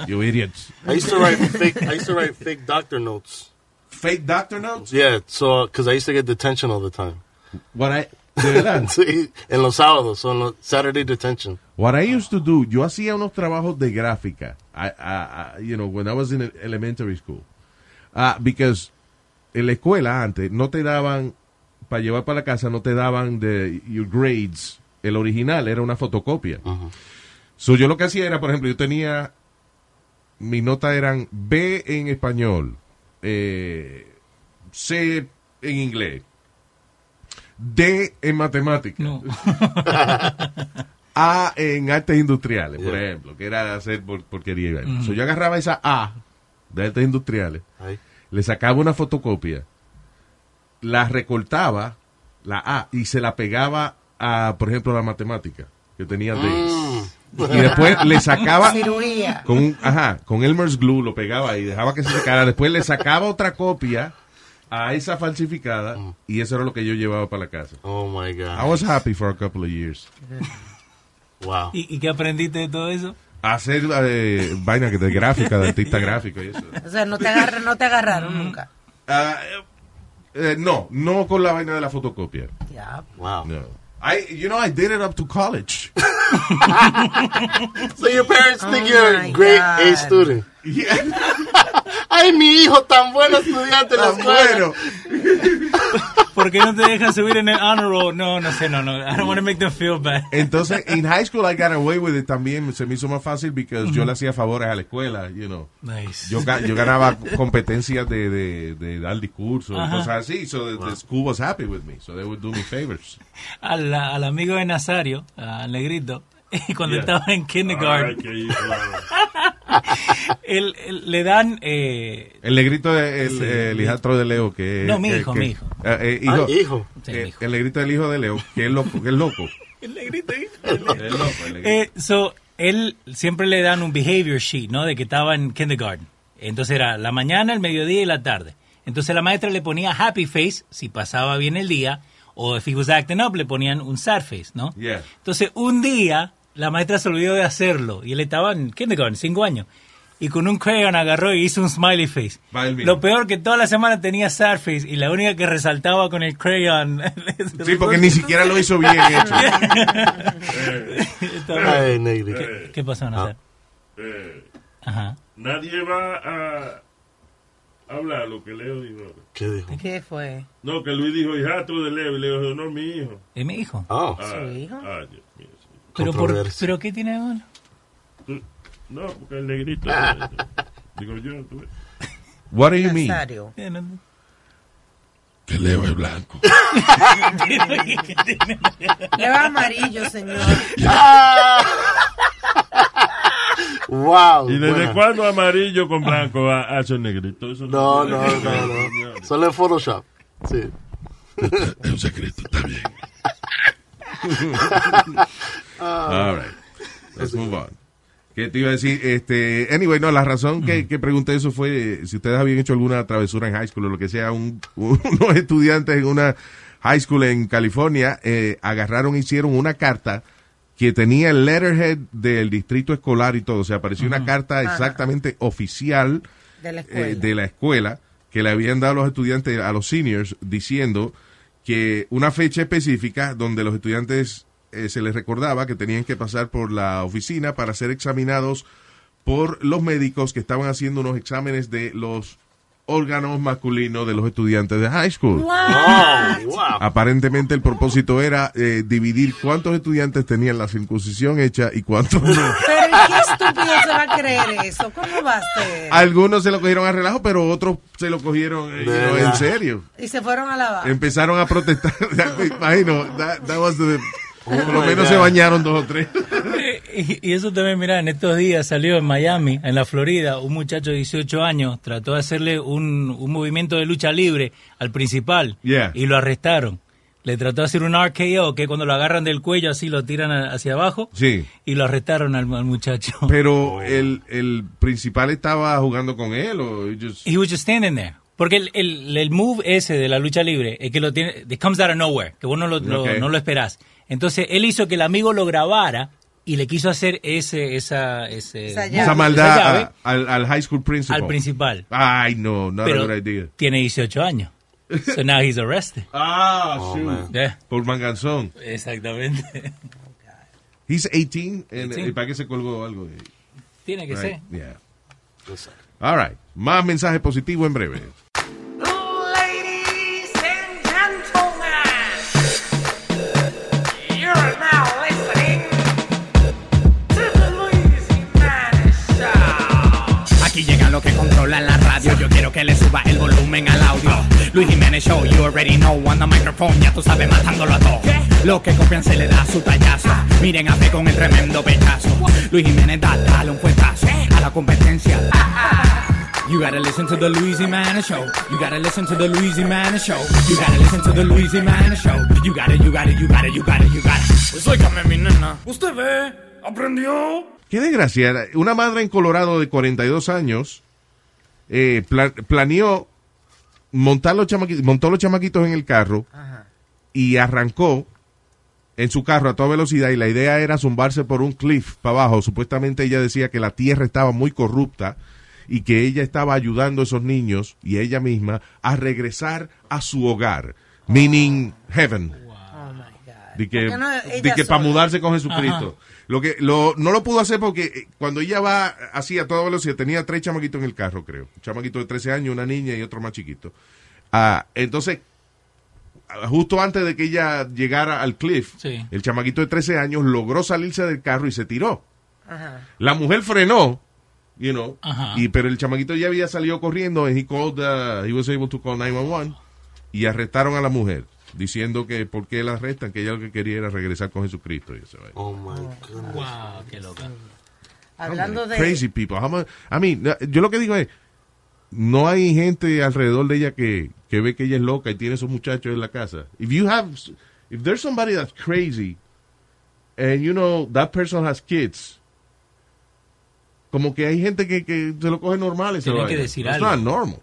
You idiots. I used to write fake. I used to write fake doctor notes. Fake doctor notes? Yeah, so because I used to get detention all the time. What I, de verdad. <laughs> Sí, en los sábados, so en los Saturday detention. What I used to do, yo hacía unos trabajos de gráfica, I, I- I- you know, when I was in elementary school. Ah, because en la escuela antes no te daban, para llevar para la casa, no te daban de your grades. El original era una fotocopia. So yo lo que hacía era, por ejemplo, yo tenía, mis notas eran B en español, eh, C en inglés, D en matemáticas. No. <laughs> A en artes industriales, por ejemplo, que era hacer por- porquería. So, yo agarraba esa A de artes industriales, Ahí. le sacaba una fotocopia, la recortaba, la A, y se la pegaba a, por ejemplo, la matemática, que tenía D. Y después le sacaba <laughs> Cirugía. con un, ajá, con Elmer's glue, lo pegaba y dejaba que se secara. Después le sacaba otra copia a esa falsificada y eso era lo que yo llevaba para la casa. Oh my I god! was happy for a couple of years. Wow. ¿Y, y qué aprendiste de todo eso? hacer eh, vaina que de gráfica, de artista gráfico y eso. O sea, no te, agarra- no te agarraron nunca. Ah, eh, no, no con la vaina de la fotocopia. Yeah. Wow. No. I, you know, I did it up to college. <laughs> So your parents think Oh you're a great God. A student. Yeah, <laughs> Ay, mi hijo tan buen estudiante en la tan escuela. bueno. ¿Por qué no te dejan subir en el honor roll? No, no sé, no, no. I don't want to make them feel bad. Entonces, en high school I got away with it también. Se me hizo más fácil porque yo le hacía favores a la escuela, you know. Nice. Yo, yo ganaba competencias de, de, de dar discursos y Ajá. cosas así. So the, the school was happy with me. So they would do me favors. al, al amigo de Nazario, al negrito, <laughs> cuando Yeah. estaba en Ay, kindergarten, qué hijo. Él- él- le dan... eh, El negrito, de- el, Sí. el hijastro de Leo, que No, mi hijo, que- mi hijo. eh, eh, hijo, Ah, hijo. Sí, eh, mi hijo. El negrito del hijo de Leo, que es loco. Que es loco. <laughs> el negrito, Es loco, el negrito. Eh, so, él siempre le dan un behavior sheet, ¿no? De que estaba en kindergarten. Entonces era la mañana, el mediodía y la tarde. Entonces la maestra le ponía happy face si pasaba bien el día, o if he was acting up le ponían un sad face, ¿no? Yeah. Entonces un día la maestra se olvidó de hacerlo y él estaba en kindergarten, cinco años. Y con un crayon agarró y hizo un smiley face. Lo peor que toda la semana tenía sad face y la única que resaltaba con el crayon. <laughs> Sí, porque ni siquiera lo hizo bien hecho. <laughs> <laughs> Ay. ¿Qué, qué pasó, Nazar? Eh, Ajá. nadie va a hablar lo que Leo dijo. ¿Qué dijo? ¿Qué fue? No, que Luis dijo hijastro de Leo. Y Leo dijo, no, mi hijo. ¿Es mi hijo? Oh. Ah, ¿Su hijo? Ah. ¿Pero, por. ¿Pero qué tiene de malo? Tú- No, porque el negrito. <laughs> eh, digo yo, ves. What do you mean? Nazario. Eh, no- Que Leo es blanco. Le va amarillo, señor. Wow. ¿Y desde buena. cuándo amarillo con blanco ha- hace un negrito? Eso No, no, no, no. Solo en Photoshop. Sí. Es un secreto, está bien. <laughs> All right. Let's move on. ¿Qué te iba a decir? Este, anyway, no, la razón que, que pregunté eso fue eh, si ustedes habían hecho alguna travesura en high school o lo que sea. Un, <laughs> unos estudiantes en una high school en California eh, agarraron, hicieron una carta que tenía el letterhead del distrito escolar y todo. O sea, parecía una carta exactamente oficial De la escuela. eh, de la escuela que le habían dado a los estudiantes, a los seniors, diciendo que una fecha específica donde los estudiantes eh, se les recordaba que tenían que pasar por la oficina para ser examinados por los médicos que estaban haciendo unos exámenes de los órganos masculinos de los estudiantes de high school. Wow. Aparentemente el propósito era eh, dividir cuántos estudiantes tenían la circuncisión hecha y cuántos no. <laughs> Pero ¿y qué estúpido se va a creer eso? ¿Cómo va a ser? Algunos se lo cogieron a relajo, pero otros se lo cogieron eh, no, en serio. Y se fueron a lavar. Empezaron a protestar. <laughs> Me imagino, that, that was the- por lo <laughs> menos God. se bañaron dos o tres. Y, y eso también, mira, en estos días salió en Miami, en la Florida, un muchacho de 18 años trató de hacerle un, un movimiento de lucha libre al principal Yeah. y lo arrestaron. Le trató de hacer un RKO, que cuando lo agarran del cuello así lo tiran a- hacia abajo Sí. y lo arrestaron al, al muchacho. Pero el, el principal estaba jugando con él o just- He was just standing there. Porque el, el, el move ese de la lucha libre es que lo tiene, it comes out of nowhere, que vos no lo, lo- Ok. no lo esperás. Entonces él hizo que el amigo lo grabara y le quiso hacer ese, esa, ese, Esa llave. esa maldad llave a- al, al high school principal. al principal. Ay, no, not Pero idea. tiene 18 años. <laughs> So now he's arrested. Ah, Oh, shoot. man. Yeah, Por manganzón. exactamente. He's 18. and- 18. ¿Y para qué se colgó algo? Tiene que Right, ser. yeah. All right. Más mensaje positivo en breve. Aquí llegan los que controlan la radio. Yo quiero que le suba el volumen al audio. Luis Jiménez Show, you already know. On the microphone, ya tú sabes, matándolo a todo. Los que copian se le da su tallazo. Miren a fe con el tremendo pechazo. Luis Jiménez da, dale un fuetazo a la competencia. You gotta listen to the Luis Jimenez Show. You gotta listen to the Luis Jimenez Show. You gotta listen to the Luis Jimenez Show. You gotta, you gotta, you gotta, you gotta, you gotta. Pues óigame, mi nena. ¿Usted ve? ¿Aprendió? Qué desgracia. Una madre en Colorado de 42 años eh, pla- planeó montar los chamaquitos, montó los chamaquitos en el carro y arrancó en su carro a toda velocidad y la idea era zumbarse por un cliff para abajo. Supuestamente ella decía que la tierra estaba muy corrupta y que ella estaba ayudando a esos niños y ella misma a regresar a su hogar, meaning heaven. Oh, my God. De que, ¿Por qué no de ella que para mudarse con Jesucristo. Lo que lo, no lo pudo hacer porque eh, cuando ella va así a toda velocidad, tenía tres chamaquitos en el carro, creo. Un chamaquito de 13 años, una niña y otro más chiquito. Ah, entonces, ah, justo antes de que ella llegara al cliff, Sí. el chamaquito de 13 años logró salirse del carro y se tiró. Ajá. La mujer frenó, you know, Ajá. y pero el chamaquito ya había salido corriendo and he called, uh, he was able to call 911 y arrestaron a la mujer diciendo que por qué la arrestan, que ella lo que quería era regresar con Jesucristo. Y eso, Oh my goodness. Wow, qué loca. Hablando de... Crazy people. Mean, no, yo lo que digo es, no hay gente alrededor de ella que, que ve que ella es loca y tiene esos muchachos en la casa. If you have, if there's somebody that's crazy and you know that person has kids, como que hay gente que, que se lo coge normal ese Tienen que vaina. decir It's algo. not normal.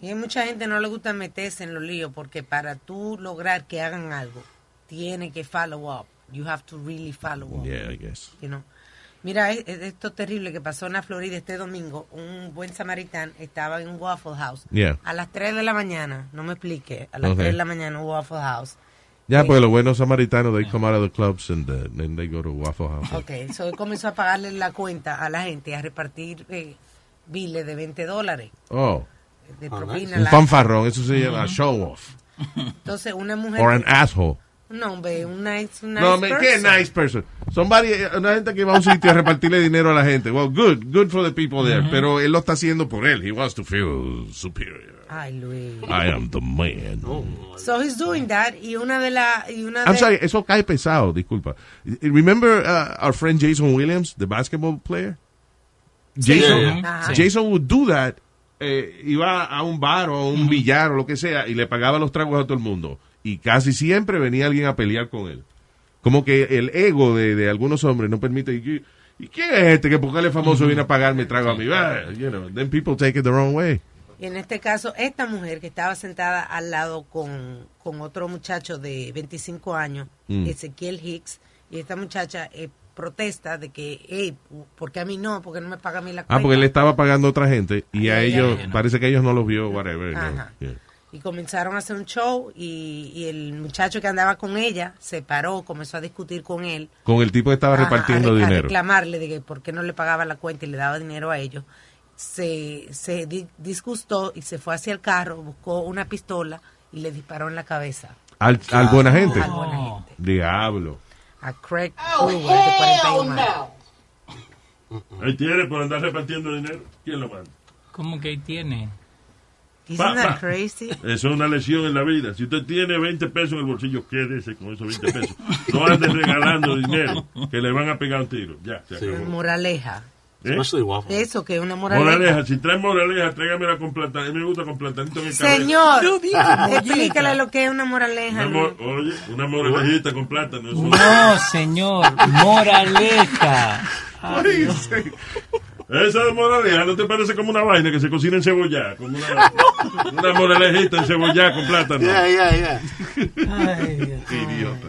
Y mucha gente no le gusta meterse en los líos porque para tú lograr que hagan algo, tiene que follow up. You have to really follow up. Yeah, I guess. you know. Mira, es- es esto terrible que pasó en la Florida este domingo. Un buen samaritán estaba en un Waffle House. Yeah. A las 3 de la mañana, no me explique, a las Okay. 3 de la mañana un Waffle House. Ya, pues los buenos samaritanos, they come out of the clubs and uh, then they go to Waffle House. Ok, so él comenzó a pagarle la cuenta a la gente, a repartir eh, biles de 20 dólares Oh, de propina. un fanfarrón, eso se llama show off. Entonces una mujer... Or an asshole. No, hombre, un nice, un nice No, me, qué person. nice person. Somebody, una gente que va a un sitio a repartirle dinero a la gente. Well, good, good for the people there. Pero él lo está haciendo por él. He wants to feel superior. Ay, Luis. I am the man. So he's doing that y una de la y una I'm de sorry, eso cae pesado, disculpa. Remember uh, our friend Jason Williams, the basketball player? Jason. Jason would do that. Eh, iba a un bar o a un billar o lo que sea y le pagaba los tragos a todo el mundo. Y casi siempre venía alguien a pelear con él. Como que el ego de, de algunos hombres no permite. ¿Y, y quién es este que porque él es famoso viene a pagarme trago a mí? Ah, you know, then people take it the wrong way. y en este caso esta mujer que estaba sentada al lado con, con otro muchacho de 25 años, Mm. Ezequiel Hicks, y esta muchacha eh, protesta de que, hey, ¿por qué a mí no? ¿Por qué no me paga a mí la cuenta? Ah, porque él estaba pagando a otra gente y a ellos, no. parece que ellos no los vio, whatever. no. Ajá. Yeah. Y comenzaron a hacer un show y, y el muchacho que andaba con ella se paró, comenzó a discutir con él. Con el tipo que estaba a- repartiendo a, a dinero. reclamarle de que por qué no le pagaba la cuenta y le daba dinero a ellos. Se, se di- disgustó y se fue hacia el carro, buscó una pistola y le disparó en la cabeza Al, al buena gente. Al buena gente. Diablo. A Craig Brewer, de 41 años. Ahí tiene por andar repartiendo dinero. ¿Quién lo manda? ¿Cómo que ahí tiene? Isn't Pa- that pa. crazy? Eso <laughs> es una lesión en la vida. Si usted tiene 20 pesos en el bolsillo, quédese con esos 20 pesos. No ande regalando <laughs> dinero, que le van a pegar un tiro. Ya, se acabó. Moraleja. ¿Eh? Eso que es una moraleja. Moraleja, si trae moraleja, tráigamela con plata. A mí me gusta con platanito en el Señor, explícale lo que es una moraleja. Una mor- oye, una moralejita con plátano. Eso. No, señor, moraleja. Esa de moraleja, ¿no te parece como una vaina que se cocina en cebolla? Como una, una moralejita en cebolla con plátano. Yeah, yeah, yeah. Idiota.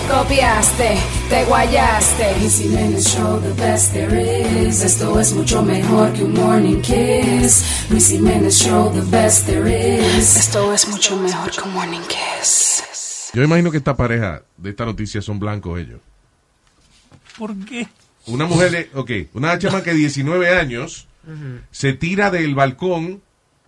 Copiaste, te guayaste. Luis Jiménez Show, the best there is. Esto es mucho mejor que un morning kiss. Luis Jiménez Show, the best there is. Esto es mucho mejor que un morning kiss. Yo imagino que esta pareja de esta noticia son blancos ellos. ¿Por qué? Una mujer de, ok, una chama que 19 años se tira del balcón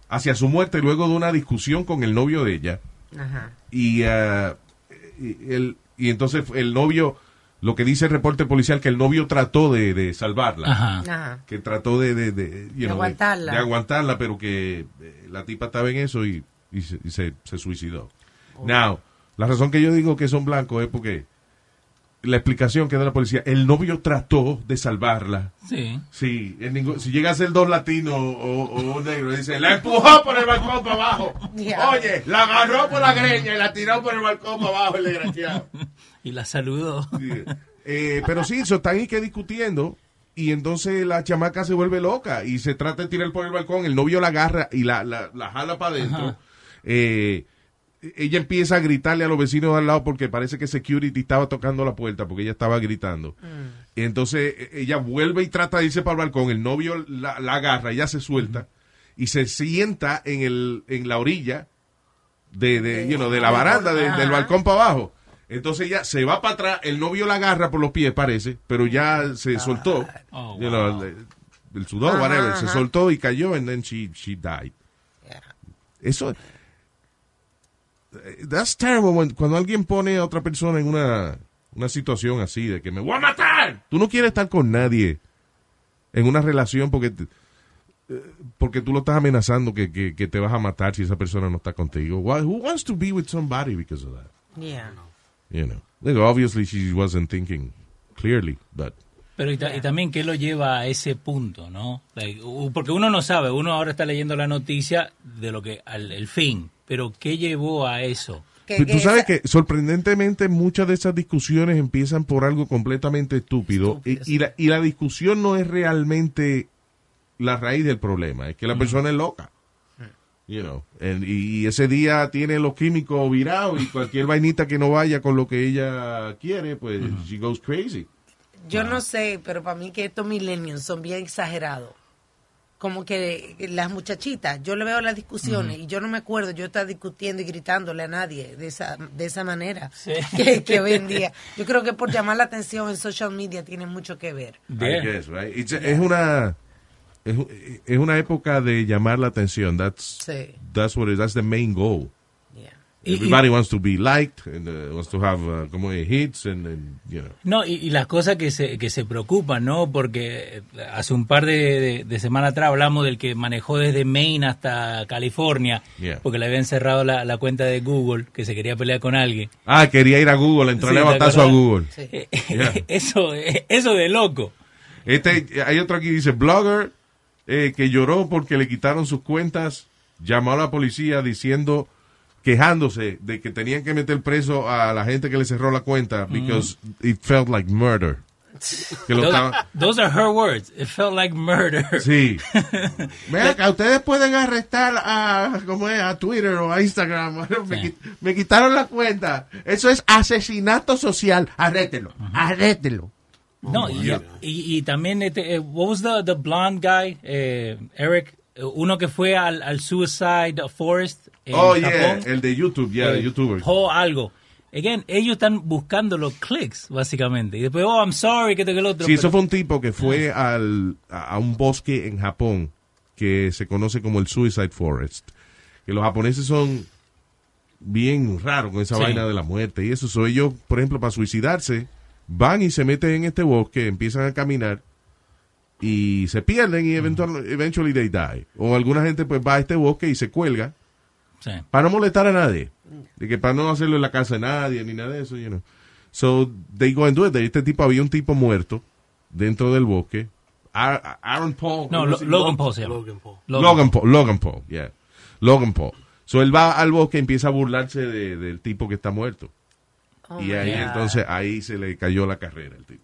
hacia su muerte luego de una discusión con el novio de ella. Ajá. Y, y, el, y entonces el novio, lo que dice el reporte policial, que el novio trató de, de salvarla. Ajá. Ajá. Que trató de, de, de, you De know, aguantarla. de aguantarla, pero que eh, la tipa estaba en eso y, y se, y se- se suicidó. Oh. Now, la razón que yo digo que son blancos es porque la explicación que da la policía, el novio trató de salvarla. Sí. Sí, en ningún- si llega a ser dos latinos o, o un negro, dice, la empujó por el balcón para abajo. Oye, la agarró por la greña y la tiró por el balcón para abajo, el desgraciado. Y la saludó. Eh, pero sí, eso están ahí que discutiendo. Y entonces la chamaca se vuelve loca y se trata de tirar por el balcón. El novio la agarra y la, la, la jala para adentro. Eh, ella empieza a gritarle a los vecinos de al lado porque parece que security estaba tocando la puerta porque ella estaba gritando. Y entonces eh, ella vuelve y trata de irse para el balcón. El novio la, la agarra, ella se suelta y se sienta en, el, en la orilla de, de, you know, de la baranda de- del balcón para abajo. Entonces ella se va para atrás, el novio la agarra por los pies, parece, pero ya se soltó. Oh, You know, el, sudor, Ajá, whatever, se soltó y cayó, and then she, she died. Eso, that's terrible when- cuando alguien pone a otra persona en una, una situación así de que me voy a matar. Tú no quieres estar con nadie en una relación porque te- eh, porque tú lo estás amenazando que, que, que te vas a matar si esa persona no está contigo. Who wants to be with somebody because of that? Yeah. You know. Like, obviously she wasn't thinking clearly, but Pero y, ta- y también qué lo lleva a ese punto, ¿no? Like, porque uno no sabe, uno ahora está leyendo la noticia de lo que al el fin, pero qué llevó a eso. Tú sabes que sorprendentemente muchas de esas discusiones empiezan por algo completamente estúpido y, y la, y la discusión no es realmente la raíz del problema, es que la persona es loca. You know, and- y, y ese día tiene los químicos virados y cualquier vainita que no vaya con lo que ella quiere, pues she goes crazy. Yo no sé, pero para mí que estos millennials son bien exagerados. Como que las muchachitas, yo le veo las discusiones y yo no me acuerdo yo estar discutiendo y gritándole a nadie de esa de esa manera <laughs> que, que hoy en día. Yo creo que por llamar la atención en social media tiene mucho que ver. I guess, right? It's- es una es, es una época de llamar la atención. That's Sí. that's what it, that's the main goal. Everybody wants to be liked and uh, wants to have uh, como hits and, and, you know. No, y, y las cosas que se, que se preocupan, ¿no? Porque eh, hace un par de, de, de semanas atrás hablamos del que manejó desde Maine hasta California, Yeah. porque le habían cerrado la, la cuenta de Google, que se quería pelear con alguien. Ah, quería ir a Google, entrarle Sí, a ¿te batazo a? Google. Eh, Yeah. <laughs> Eso, eh, eso de loco. Este, hay otro aquí dice, blogger eh, que lloró porque le quitaron sus cuentas, llamó a la policía diciendo, quejándose de que tenían que meter preso a la gente que le cerró la cuenta because it felt like murder. <laughs> Que lo Those, are her words. It felt like murder. Sí. <laughs> Ven acá, ustedes pueden arrestar a, ¿cómo es? a Twitter o a Instagram. <laughs> Me, me quitaron la cuenta. Eso es asesinato social. Arrételo. Arrételo. No, y, y, y también, este, eh, what was the, the blonde guy, eh, Eric? Eh, Uno que fue al, al Suicide Forest en Oh, yeah. Japón. El de YouTube, yeah, Eh, de YouTuber. O algo. Again, ellos están buscando los clics, básicamente. Y después, oh, I'm sorry, que que el otro. Sí, eso pero- fue un tipo que fue al, a a un bosque en Japón que se conoce como el Suicide Forest. Que los japoneses son bien raros con esa Sí. vaina de la muerte. Y eso, so ellos, por ejemplo, para suicidarse, van y se meten en este bosque, empiezan a caminar y se pierden y eventual, eventually they die. O alguna gente pues va a este bosque y se cuelga Sí. para no molestar a nadie. De que para no hacerlo en la casa de nadie ni nada de eso, you know. So they go and do it. Este tipo había un tipo muerto dentro del bosque. Ar- Aaron Paul. No, algo Lo- así. Logan Paul se llama. Logan Paul. Logan, Paul. Logan Paul, yeah. Logan Paul. So él va al bosque y empieza a burlarse de- del tipo que está muerto. Oh y ahí God. entonces ahí se le cayó la carrera al tipo.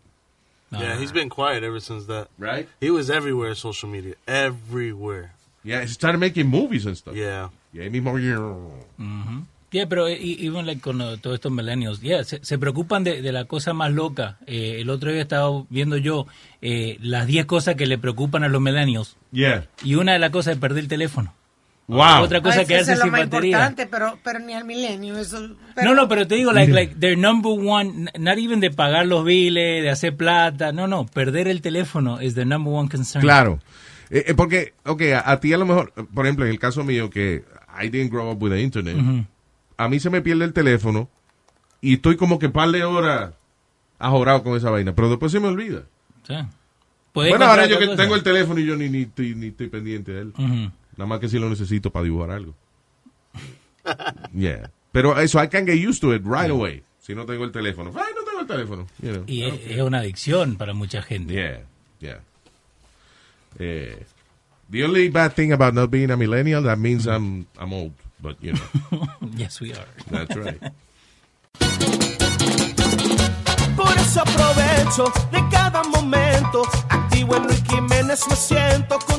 Yeah, he's been quiet ever since that. Right? He was everywhere social media. Everywhere. Yeah, he started making movies and stuff. Yeah. Y ahí mismo. Ujú. Yeah, pero eh, y- even like con uh, todos estos millennials, yeah, se, se preocupan de, de la cosa más loca. Eh, el otro día estaba viendo yo eh, las 10 cosas que le preocupan a los millennials. Yeah. Y una de las cosas es perder el teléfono. Wow. Otra cosa Ay, que es lo sin más batería. importante, pero, pero ni al milenio. Eso, No, no, pero te digo, like, like, their number one, not even de pagar los biles, de hacer plata, no, no, perder el teléfono is the number one concern. Claro. Eh, eh, porque, ok, a, a ti a lo mejor, por ejemplo, en el caso mío, que I didn't grow up with the internet, a mí se me pierde el teléfono y estoy como que par de horas ajorado con esa vaina, pero después se me olvida. Sí. Bueno, ahora yo que cosa. tengo el teléfono y yo ni, ni, estoy, ni estoy pendiente de él. Nada más que si lo necesito para dibujar algo. <laughs> yeah. Pero eso, I can get used to it right away. Si no tengo el teléfono. Ay, no tengo el teléfono. You know. Y es, es una adicción para mucha gente. Yeah, yeah. Eh, the only bad thing about not being a millennial, that means I'm, I'm old. But, you know, <laughs> yes, we are. that's right. Por eso aprovecho de cada momento. Activo en Jiménez, me siento contento.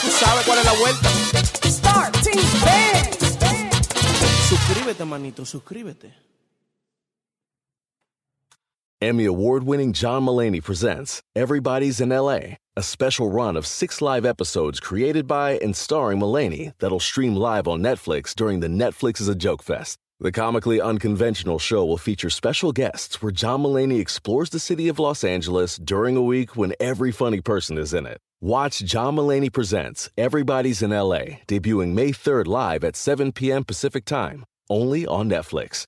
Tú sabes cuál es la vuelta. Start Team Band. Suscríbete, manito, suscríbete. Emmy award winning John Mullaney presents Everybody's in LA, a special run of six live episodes created by and starring Mullaney that'll stream live on Netflix during the Netflix is a Joke Fest. The comically unconventional show will feature special guests where John Mullaney explores the city of Los Angeles during a week when every funny person is in it. Watch John Mullaney Presents Everybody's in LA, debuting May 3rd live at 7 p.m. Pacific Time, only on Netflix.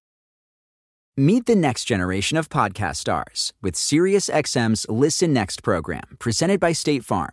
Meet the next generation of podcast stars with SiriusXM's Listen Next program, presented by State Farm.